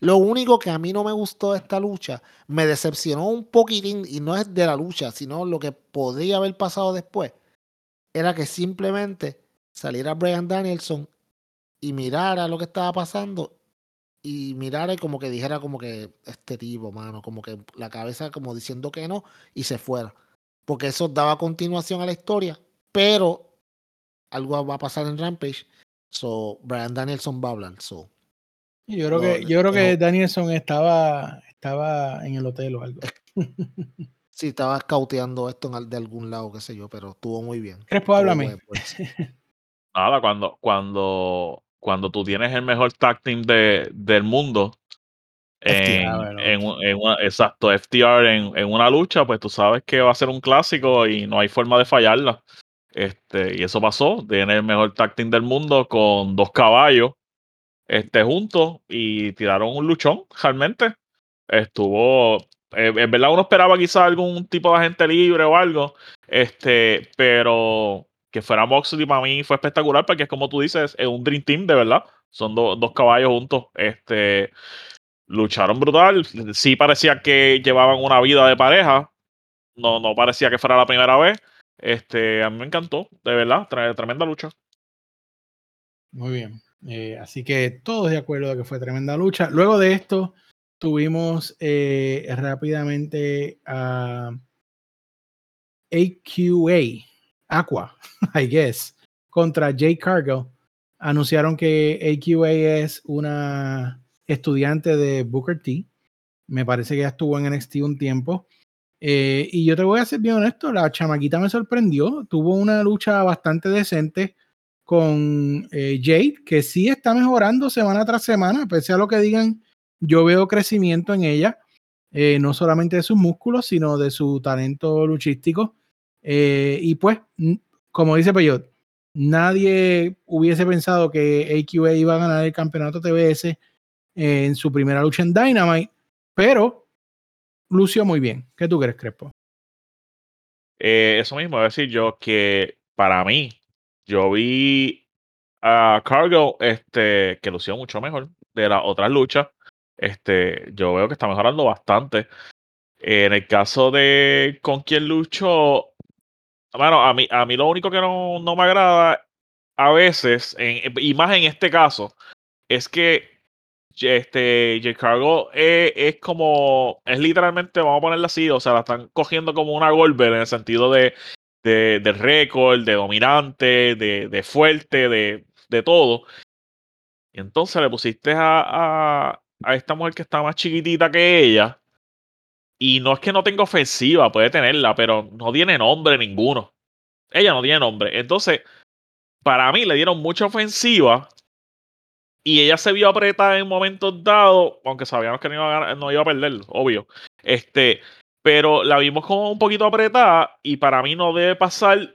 Lo único que a mí no me gustó de esta lucha, me decepcionó un poquitín, y no es de la lucha, sino lo que podría haber pasado después, era que simplemente saliera Brian Danielson y mirara lo que estaba pasando y mirara y como que dijera como que este tipo, mano, como que la cabeza como diciendo que no y se fuera. Porque eso daba continuación a la historia, pero algo va a pasar en Rampage. So, Brian Danielson va a hablar. So, yo creo que, yo creo que Danielson estaba, estaba en el hotel o algo. Sí, estaba escauteando esto de algún lado, qué sé yo, pero estuvo muy bien. Crespo, háblame. Pues. Nada, cuando, cuando, cuando tú tienes el mejor tag team de, del mundo, en, en, una, exacto, FTR en, en, una lucha, pues tú sabes que va a ser un clásico y no hay forma de fallarla. Este, y eso pasó, tiene el mejor tag team del mundo con dos caballos este, juntos y tiraron un luchón realmente. Estuvo, eh, en verdad uno esperaba quizás algún tipo de agente libre o algo, este, pero que fuera Moxley para mí fue espectacular porque es como tú dices, es un Dream Team de verdad. Son dos caballos juntos. Este, lucharon brutal. Sí parecía que llevaban una vida de pareja. No, no parecía que fuera la primera vez. Este, a mí me encantó, de verdad, tremenda lucha. Muy bien. Eh, así que todos de acuerdo de que fue tremenda lucha. Luego de esto, tuvimos eh, rápidamente a AQA, Aqua, I guess, contra Jay Cargill. Anunciaron que AQA es una estudiante de Booker T. Me parece que ya estuvo en NXT un tiempo. Eh, y yo te voy a ser bien honesto, la chamaquita me sorprendió. Tuvo una lucha bastante decente con eh, Jade, que sí está mejorando semana tras semana, pese a lo que digan, yo veo crecimiento en ella, eh, no solamente de sus músculos, sino de su talento luchístico. Eh, y pues, como dice Peyot, nadie hubiese pensado que AQA iba a ganar el campeonato TBS en su primera lucha en Dynamite, pero lució muy bien. ¿Qué tú crees, Crespo? eso mismo, voy a decir yo que para mí yo vi a Cargo, este, que lució mucho mejor de las otras luchas. Este, yo veo que está mejorando bastante. En el caso de con quién luchó, bueno, a mí, a mí lo único que no, me agrada a veces, y más en este caso, es que este J. Cargo es, es, como, es literalmente, vamos a ponerlo así, o sea, la están cogiendo como una Goldberg en el sentido de de, récord, de dominante, de, de fuerte, de, de, todo. Y entonces le pusiste a, a, a, esta mujer que está más chiquitita que ella. Y no es que no tenga ofensiva, puede tenerla, pero no tiene nombre ninguno. Ella no tiene nombre. Entonces, para mí le dieron mucha ofensiva. Y ella se vio apretada en momentos dados, aunque sabíamos que no iba a, no iba a perder, obvio. Este, pero la vimos como un poquito apretada y para mí no debe pasar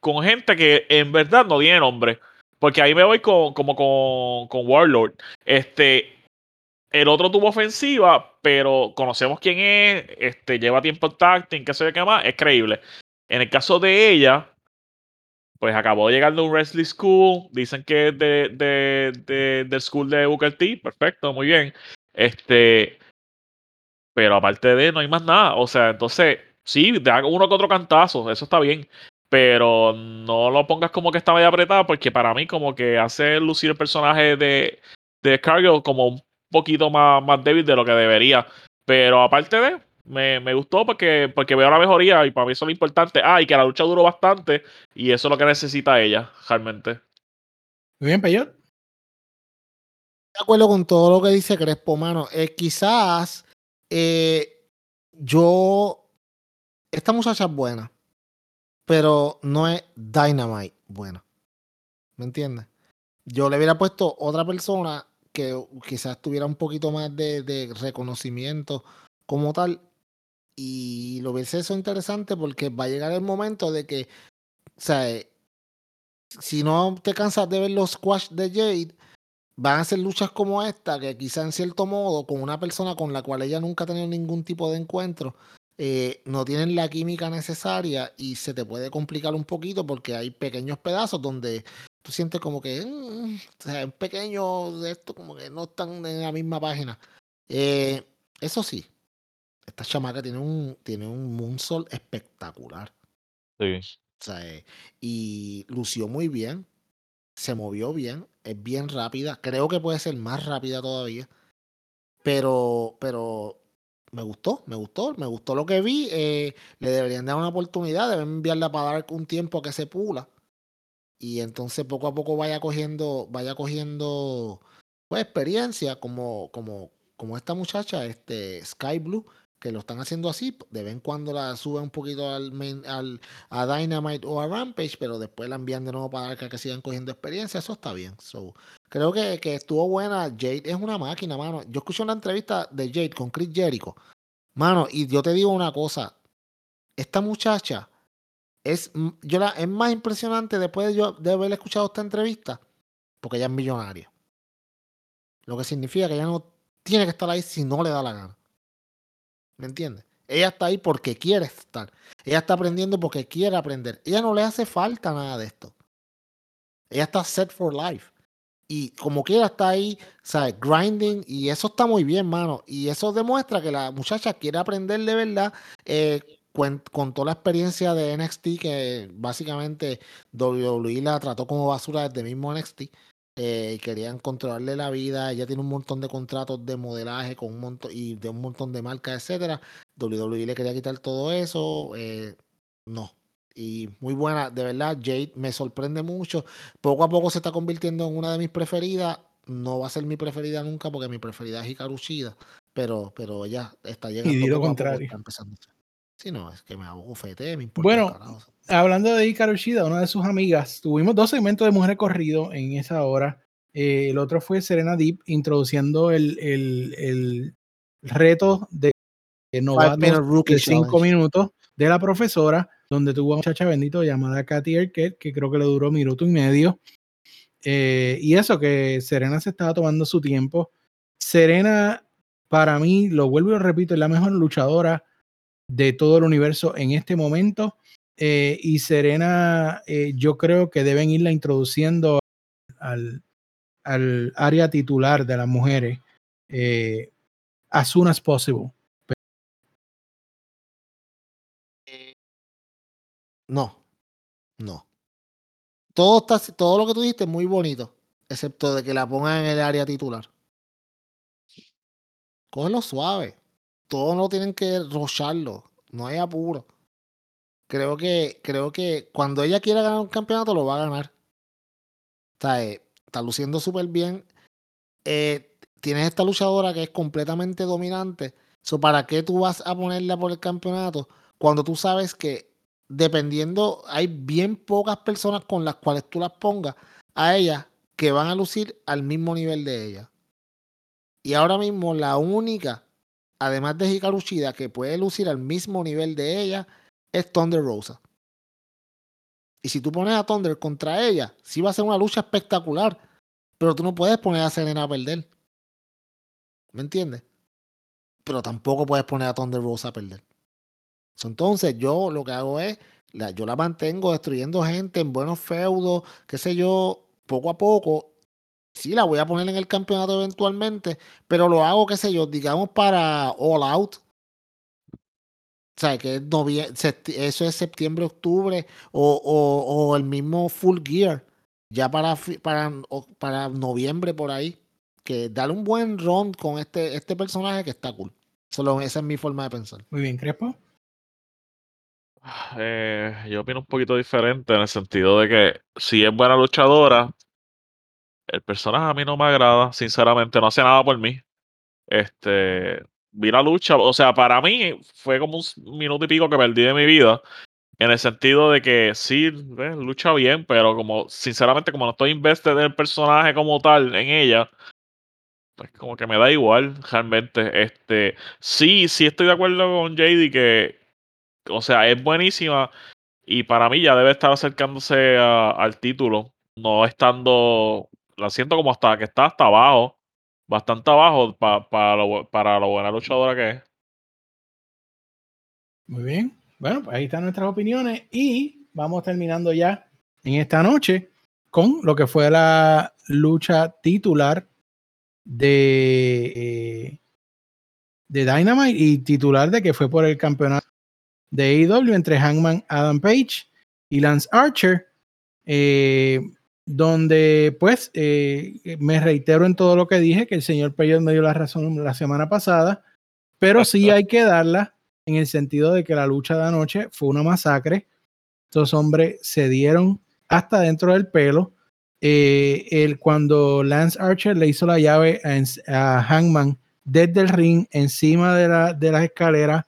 con gente que en verdad no tiene nombre. Porque ahí me voy con, como con, con Warlord. Este, el otro tuvo ofensiva, pero conocemos quién es, este, lleva tiempo en tacting, qué sé yo qué más, es creíble. En el caso de ella, pues acabó de llegar de un wrestling school, dicen que es de, de, de, school de Booker T, perfecto, muy bien. Este, pero aparte de no hay más nada. O sea, entonces, sí, da uno que otro cantazo, eso está bien. Pero no lo pongas como que está medio apretado, porque para mí, como que hace lucir el personaje de, de Cargill como un poquito más, más débil de lo que debería. Pero aparte de, me, me, gustó porque, porque veo la mejoría y para mí eso es lo importante. Ah, y que la lucha duró bastante y eso es lo que necesita ella, realmente. Muy bien, Peyot. De acuerdo con todo lo que dice Crespo, mano. Eh, quizás eh, yo. Esta muchacha es buena, pero no es Dynamite buena. ¿Me entiendes? Yo le hubiera puesto otra persona que quizás tuviera un poquito más de, reconocimiento como tal y lo ves eso interesante porque va a llegar el momento de que, o sea, si no te cansas de ver los squash de Jade, van a ser luchas como esta, que quizá en cierto modo, con una persona con la cual ella nunca ha tenido ningún tipo de encuentro, eh, no tienen la química necesaria y se te puede complicar un poquito porque hay pequeños pedazos donde tú sientes como que, mm, o sea, un pequeño de esto como que no están en la misma página. Eh, eso sí, esta chamaca tiene un, tiene un moonsault espectacular. Sí. O sea, eh, y lució muy bien, se movió bien, es bien rápida. Creo que puede ser más rápida todavía. Pero, pero me gustó, me gustó, me gustó lo que vi. Eh, le deberían dar una oportunidad, deben enviarla para dar un tiempo que se pula. Y entonces poco a poco vaya cogiendo, vaya cogiendo pues, experiencia como, como, como esta muchacha, este Sky Blue, que lo están haciendo así, de vez en cuando la suben un poquito al, al a Dynamite o a Rampage, pero después la envían de nuevo para que, sigan cogiendo experiencia, eso está bien. So, creo que, que, estuvo buena. Jade es una máquina, mano. Yo escuché una entrevista de Jade con Chris Jericho, mano, y yo te digo una cosa, esta muchacha es, yo la, es más impresionante después de, yo, de haber escuchado esta entrevista, porque ella es millonaria. Lo que significa que ella no tiene que estar ahí si no le da la gana. ¿Me entiendes? Ella está ahí porque quiere estar. Ella está aprendiendo porque quiere aprender. Ella no le hace falta nada de esto. Ella está set for life. Y como quiera está ahí, ¿sabes? Grinding. Y eso está muy bien, mano. Y eso demuestra que la muchacha quiere aprender de verdad. Eh, con, toda la experiencia de NXT, que básicamente WWE la trató como basura desde mismo NXT. Eh, querían controlarle la vida. Ella tiene un montón de contratos de modelaje con un montón y de un montón de marcas, etcétera. WWE le quería quitar todo eso. Eh, no. Y muy buena, de verdad, Jade me sorprende mucho. Poco a poco se está convirtiendo en una de mis preferidas. No va a ser mi preferida nunca porque mi preferida es Hikaru Shida, pero, pero ella está llegando. Y lo contrario. empezando. Sí, no, es que me hago me importa. Bueno, hablando de Hikaru Shida, una de sus amigas, tuvimos dos segmentos de mujer corrido en esa hora. Eh, el otro fue Serena Deep introduciendo el, el, el reto de novatos de cinco minutos de la profesora, donde tuvo a una muchacha bendito llamada Katy Arquette, que creo que le duró minuto y medio. Eh, y eso, que Serena se estaba tomando su tiempo. Serena, para mí, lo vuelvo y lo repito, es la mejor luchadora de todo el universo en este momento. Eh, y Serena, eh, yo creo que deben irla introduciendo al, área titular de las mujeres eh, as soon as possible. No, no. Todo, está, todo lo que tú dijiste es muy bonito, excepto de que la pongan en el área titular. Cógelo suave. Todos no tienen que rocharlo. No hay apuro. Creo que, creo que cuando ella quiera ganar un campeonato, lo va a ganar. Está, eh, está luciendo súper bien. Eh, tienes esta luchadora que es completamente dominante. ¿Para qué tú vas a ponerla por el campeonato cuando tú sabes que dependiendo, hay bien pocas personas con las cuales tú las pongas a ella que van a lucir al mismo nivel de ella? Y ahora mismo la única además de Hikaru Shida, que puede lucir al mismo nivel de ella, es Thunder Rosa. Y si tú pones a Thunder contra ella, sí va a ser una lucha espectacular, pero tú no puedes poner a Serena a perder. ¿Me entiendes? Pero tampoco puedes poner a Thunder Rosa a perder. Entonces yo lo que hago es, yo la mantengo destruyendo gente en buenos feudos, qué sé yo, poco a poco, sí, la voy a poner en el campeonato eventualmente, pero lo hago, qué sé yo, digamos para All Out. O sea, que eso es septiembre, octubre, o, o, el mismo Full Gear, ya para, para, para noviembre por ahí. Que darle un buen run con este, este personaje que está cool. Solo esa es mi forma de pensar. Muy bien, Crespo. Eh, yo opino un poquito diferente en el sentido de que si es buena luchadora, el personaje a mí no me agrada, sinceramente, no hace nada por mí. Este, vi la lucha, o sea, para mí fue como un minuto y pico que perdí de mi vida, en el sentido de que sí, lucha bien, pero como, sinceramente, como no estoy invested en el personaje como tal, en ella, pues como que me da igual, realmente. Este, sí, sí estoy de acuerdo con JD que, o sea, es buenísima y para mí ya debe estar acercándose al título, no estando, la siento como hasta que está hasta abajo, bastante abajo lo, para lo buena luchadora que es. Muy bien. Bueno, pues ahí están nuestras opiniones y vamos terminando ya en esta noche con lo que fue la lucha titular de, eh, de Dynamite y titular de que fue por el campeonato de AEW entre Hangman Adam Page y Lance Archer, eh, donde pues eh, me reitero en todo lo que dije, que el señor Peyot me dio la razón la semana pasada, pero sí hay que darla en el sentido de que la lucha de anoche fue una masacre. Estos hombres se dieron hasta dentro del pelo. Eh, el, cuando Lance Archer le hizo la llave a, a Hangman desde el ring, encima de, la, de las escaleras,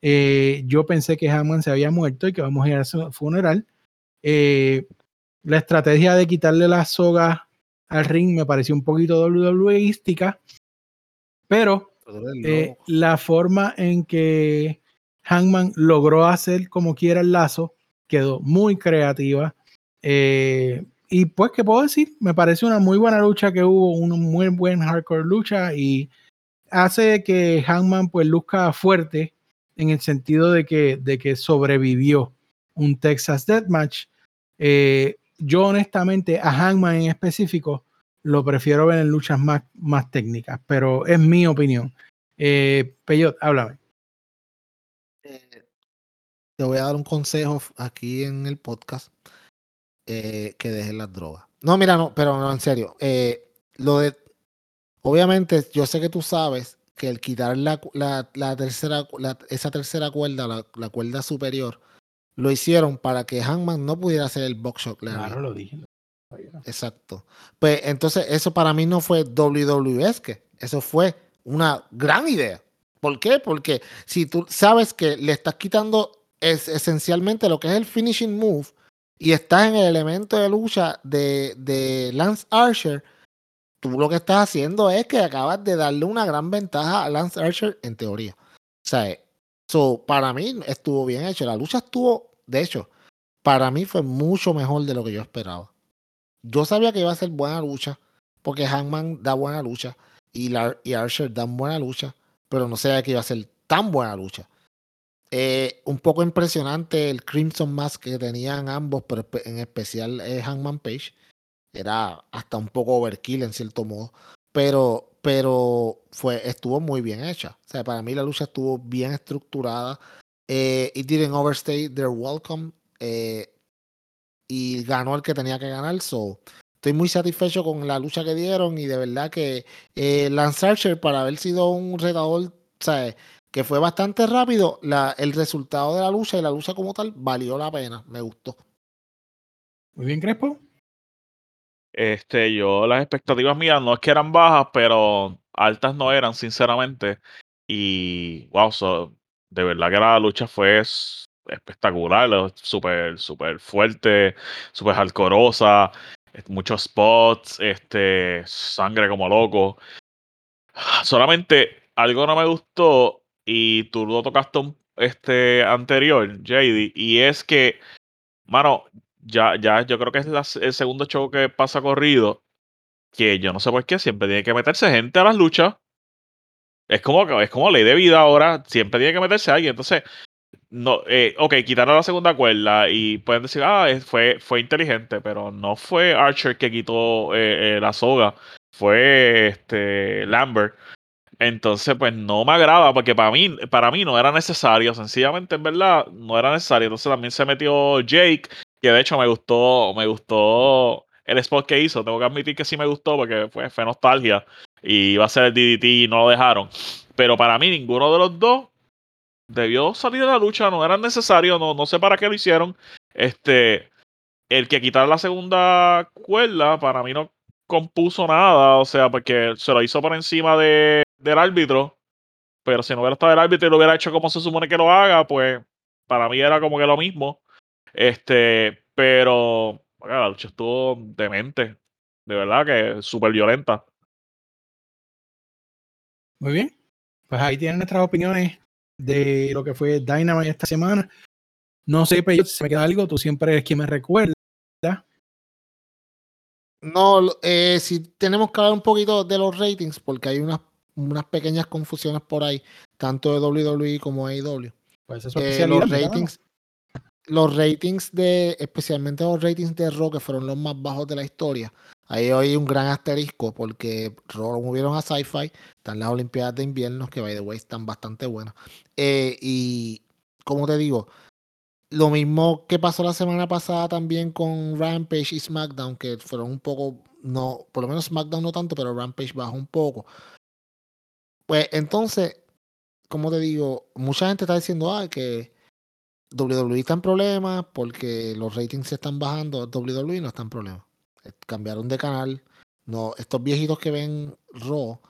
eh, yo pensé que Hangman se había muerto y que vamos a ir a su funeral. Eh, la estrategia de quitarle la soga al ring me pareció un poquito WWEística, pero eh, la forma en que Hangman logró hacer como quiera el lazo quedó muy creativa. Eh, y pues, ¿qué puedo decir? Me parece una muy buena lucha que hubo, una muy buena hardcore lucha y hace que Hangman pues luzca fuerte en el sentido de que, de que sobrevivió un Texas Deathmatch. Eh, yo honestamente a Hangman en específico lo prefiero ver en luchas más, más técnicas, pero es mi opinión. Eh, Peyot, háblame. Eh, te voy a dar un consejo aquí en el podcast eh, que dejes las drogas. No, mira, no, pero no, en serio. Eh, lo de, obviamente, yo sé que tú sabes que el quitar la, la, la tercera, la, esa tercera cuerda, la, la, cuerda superior, lo hicieron para que Hangman no pudiera hacer el box shot. Claro, lo dije. Exacto. Pues entonces eso para mí no fue WWE, que eso fue una gran idea. ¿Por qué? Porque si tú sabes que le estás quitando es esencialmente lo que es el finishing move y estás en el elemento de lucha de, de Lance Archer, tú lo que estás haciendo es que acabas de darle una gran ventaja a Lance Archer en teoría. O sea, so, para mí estuvo bien hecho. La lucha estuvo, de hecho, para mí fue mucho mejor de lo que yo esperaba. Yo sabía que iba a ser buena lucha, porque Hangman da buena lucha y, la, y Archer dan buena lucha, pero no sabía que iba a ser tan buena lucha. Eh, un poco impresionante el Crimson Mask que tenían ambos, pero en especial eh, Hangman Page. Era hasta un poco overkill en cierto modo, pero, pero fue, estuvo muy bien hecha. O sea, para mí la lucha estuvo bien estructurada. Eh, it didn't overstay their welcome. Eh, y ganó el que tenía que ganar. So, estoy muy satisfecho con la lucha que dieron y de verdad que eh, Lance Archer, para haber sido un retador, ¿sabes? que fue bastante rápido, la, el resultado de la lucha y la lucha como tal valió la pena, me gustó. Muy bien, Crespo. Este, yo las expectativas mías no es que eran bajas, pero altas no eran, sinceramente. Y wow, so, de verdad que la lucha fue espectacular, súper, súper fuerte, súper alcorosa, muchos spots, este, sangre como loco. Solamente algo no me gustó y tú lo tocaste este anterior, JD, y es que, mano, ya, ya, yo creo que es el segundo show que pasa corrido, que yo no sé por qué siempre tiene que meterse gente a las luchas. Es como, es como ley de vida ahora, siempre tiene que meterse alguien. Entonces, no, eh, ok, quitaron la segunda cuerda y pueden decir, ah, fue, fue inteligente, pero no fue Archer que quitó eh, eh, la soga, fue este Lambert. Entonces, pues no me agrada porque para mí, para mí no era necesario, sencillamente en verdad no era necesario. Entonces también se metió Jake, que de hecho me gustó, me gustó el spot que hizo. Tengo que admitir que sí me gustó porque fue, fue nostalgia y iba a ser el DDT y no lo dejaron. pero para mí ninguno de los dos debió salir de la lucha, no era necesario, no, no sé para qué lo hicieron. Este, el que quitar la segunda cuerda, para mí no compuso nada, o sea, porque se lo hizo por encima de, del árbitro, pero si no hubiera estado el árbitro y lo hubiera hecho como se supone que lo haga, pues para mí era como que lo mismo. Este, pero la lucha estuvo demente, de verdad que súper violenta. Muy bien, pues ahí tienen nuestras opiniones de lo que fue Dynamite esta semana. No sé, pero si me queda algo, tú siempre eres quien me recuerda. No, eh, si tenemos que hablar un poquito de los ratings, porque hay unas, unas pequeñas confusiones por ahí, tanto de WWE como de AEW. Pues eso Eh, los ratings, los ratings de, especialmente los ratings de Raw, que fueron los más bajos de la historia. Ahí hay un gran asterisco porque movieron a Sci-Fi, están las Olimpiadas de Invierno, que by the way están bastante buenas. Eh, y como te digo, lo mismo que pasó la semana pasada también con Rampage y SmackDown, que fueron un poco, no, por lo menos SmackDown no tanto, pero Rampage bajó un poco. Pues entonces, como te digo, mucha gente está diciendo ah, que WWE está en problemas porque los ratings se están bajando, WWE no está en problemas. Eh, Cambiaron de canal. No, estos viejitos que ven Raw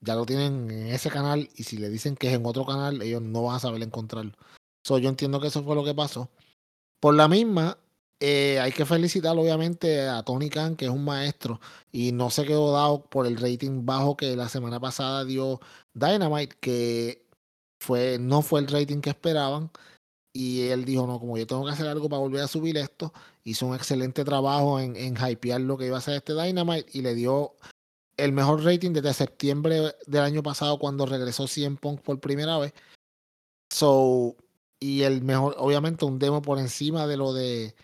ya lo tienen en ese canal y si le dicen que es en otro canal, ellos no van a saber encontrarlo. So, yo entiendo que eso fue lo que pasó. Por la misma, eh, hay que felicitar obviamente a Tony Khan, que es un maestro, y no se quedó dado por el rating bajo que la semana pasada dio Dynamite, que fue, no fue el rating que esperaban. Y él dijo, no, como yo tengo que hacer algo para volver a subir esto, hizo un excelente trabajo en, en hypear lo que iba a ser este Dynamite y le dio el mejor rating desde septiembre del año pasado cuando regresó CM Punk por primera vez. So, y el mejor, obviamente, un demo por encima de lo de,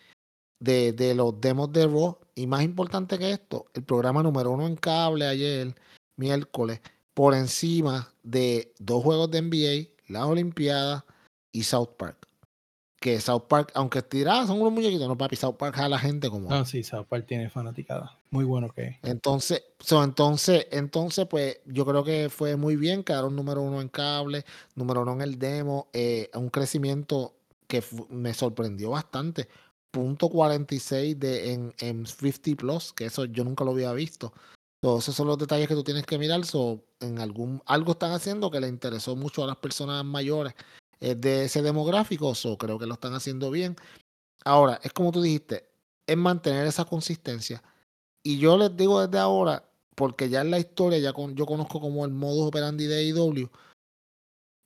de los demos de Raw. Y más importante que esto, el programa número uno en cable ayer, miércoles, por encima de dos juegos de NBA, las Olimpiadas y South Park. Que South Park, aunque tiradas son unos muñequitos, no papi, South Park a la gente como. No, sí, South Park tiene fanaticada. Muy bueno que es. Entonces, so, entonces, entonces, pues yo creo que fue muy bien, quedaron número uno en cable, número uno en el demo, eh, un crecimiento que me sorprendió bastante. Punto 46 de, en, en 50 Plus, que eso yo nunca lo había visto. So, esos son los detalles que tú tienes que mirar. So, en algún, algo están haciendo que le interesó mucho a las personas mayores eh, de ese demográfico. So, creo que lo están haciendo bien. Ahora, es como tú dijiste, es mantener esa consistencia. Y yo les digo desde ahora, porque ya en la historia, ya con, yo conozco como el modus operandi de AEW,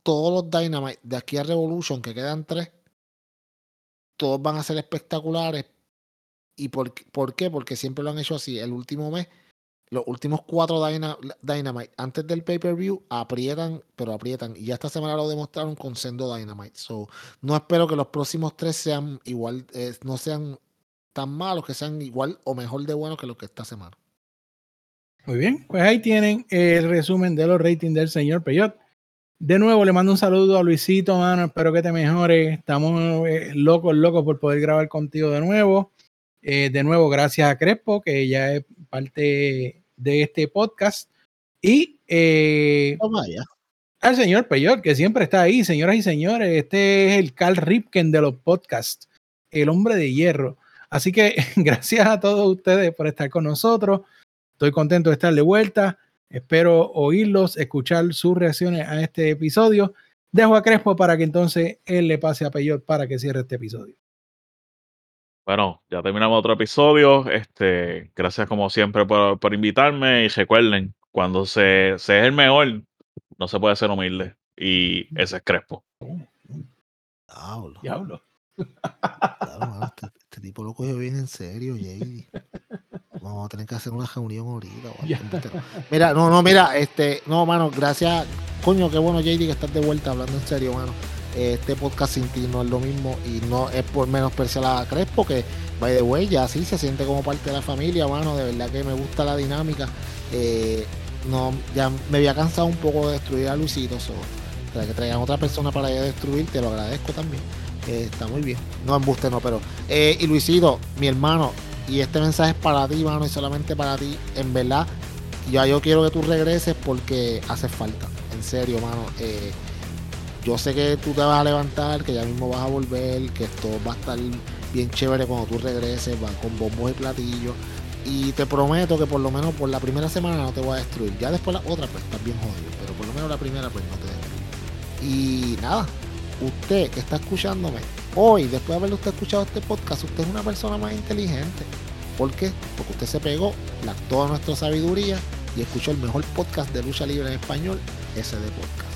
todos los Dynamite de aquí a Revolution, que quedan tres, todos van a ser espectaculares. ¿Y por, por qué? Porque siempre lo han hecho así. El último mes, los últimos cuatro Dyna- Dynamite antes del pay-per-view aprietan, pero aprietan. Y ya esta semana lo demostraron con Sendo Dynamite. So, no espero que los próximos tres sean igual, eh, no sean tan malos, que sean igual o mejor de buenos que los que esta semana. Muy bien, pues ahí tienen el resumen de los ratings del señor Peyot. De nuevo, le mando un saludo a Luisito, mano. Espero que te mejores. Estamos eh, locos, locos por poder grabar contigo de nuevo. Eh, de nuevo, gracias a Crespo, que ya es parte de este podcast. Y eh, Oh, vaya. al señor Peyot, que siempre está ahí, señoras y señores. Este es el Carl Ripken de los podcasts, el hombre de hierro. Así que gracias a todos ustedes por estar con nosotros. Estoy contento de estar de vuelta. Espero oírlos, escuchar sus reacciones a este episodio. Dejo a Crespo para que entonces él le pase a Peyot para que cierre este episodio. Bueno, ya terminamos otro episodio. Este, gracias como siempre por, por invitarme. Y recuerden, cuando se, se es el mejor, no se puede ser humilde. Y ese es Crespo. Diablo, Diablo. diablo, mano, este, este tipo lo cogió bien en serio, JD. Vamos a tener que hacer una reunión ahorita. o algo, Ya. embustero. Mira, no, no, mira, este, no, mano, gracias. Coño, qué bueno, JD, que estás de vuelta hablando en serio, mano. Este podcast sin ti no es lo mismo y no es por menospreciar a Crespo, que, by the way, ya sí se siente como parte de la familia, mano. De verdad que me gusta la dinámica. Eh, no, ya me había cansado un poco de destruir a Luisito, so, para que traigan otra persona para destruir, te lo agradezco también. Eh, está muy bien. No embuste, no, pero. Eh, y Luisito, mi hermano, y este mensaje es para ti, mano, y solamente para ti. En verdad, ya yo quiero que tú regreses porque hace falta. en serio, mano. Yo sé que tú te vas a levantar, que ya mismo vas a volver, que esto va a estar bien chévere cuando tú regreses, va con bombos y platillos. Y te prometo que por lo menos por la primera semana no te voy a destruir. Ya después la otra, pues estás bien jodido. Pero por lo menos la primera, pues no te destruyo. Y nada, usted que está escuchándome, hoy, después de haberle usted escuchado este podcast, usted es una persona más inteligente. ¿Por qué? Porque usted se pegó la, toda nuestra sabiduría y escuchó el mejor podcast de lucha libre en español, SD Podcast.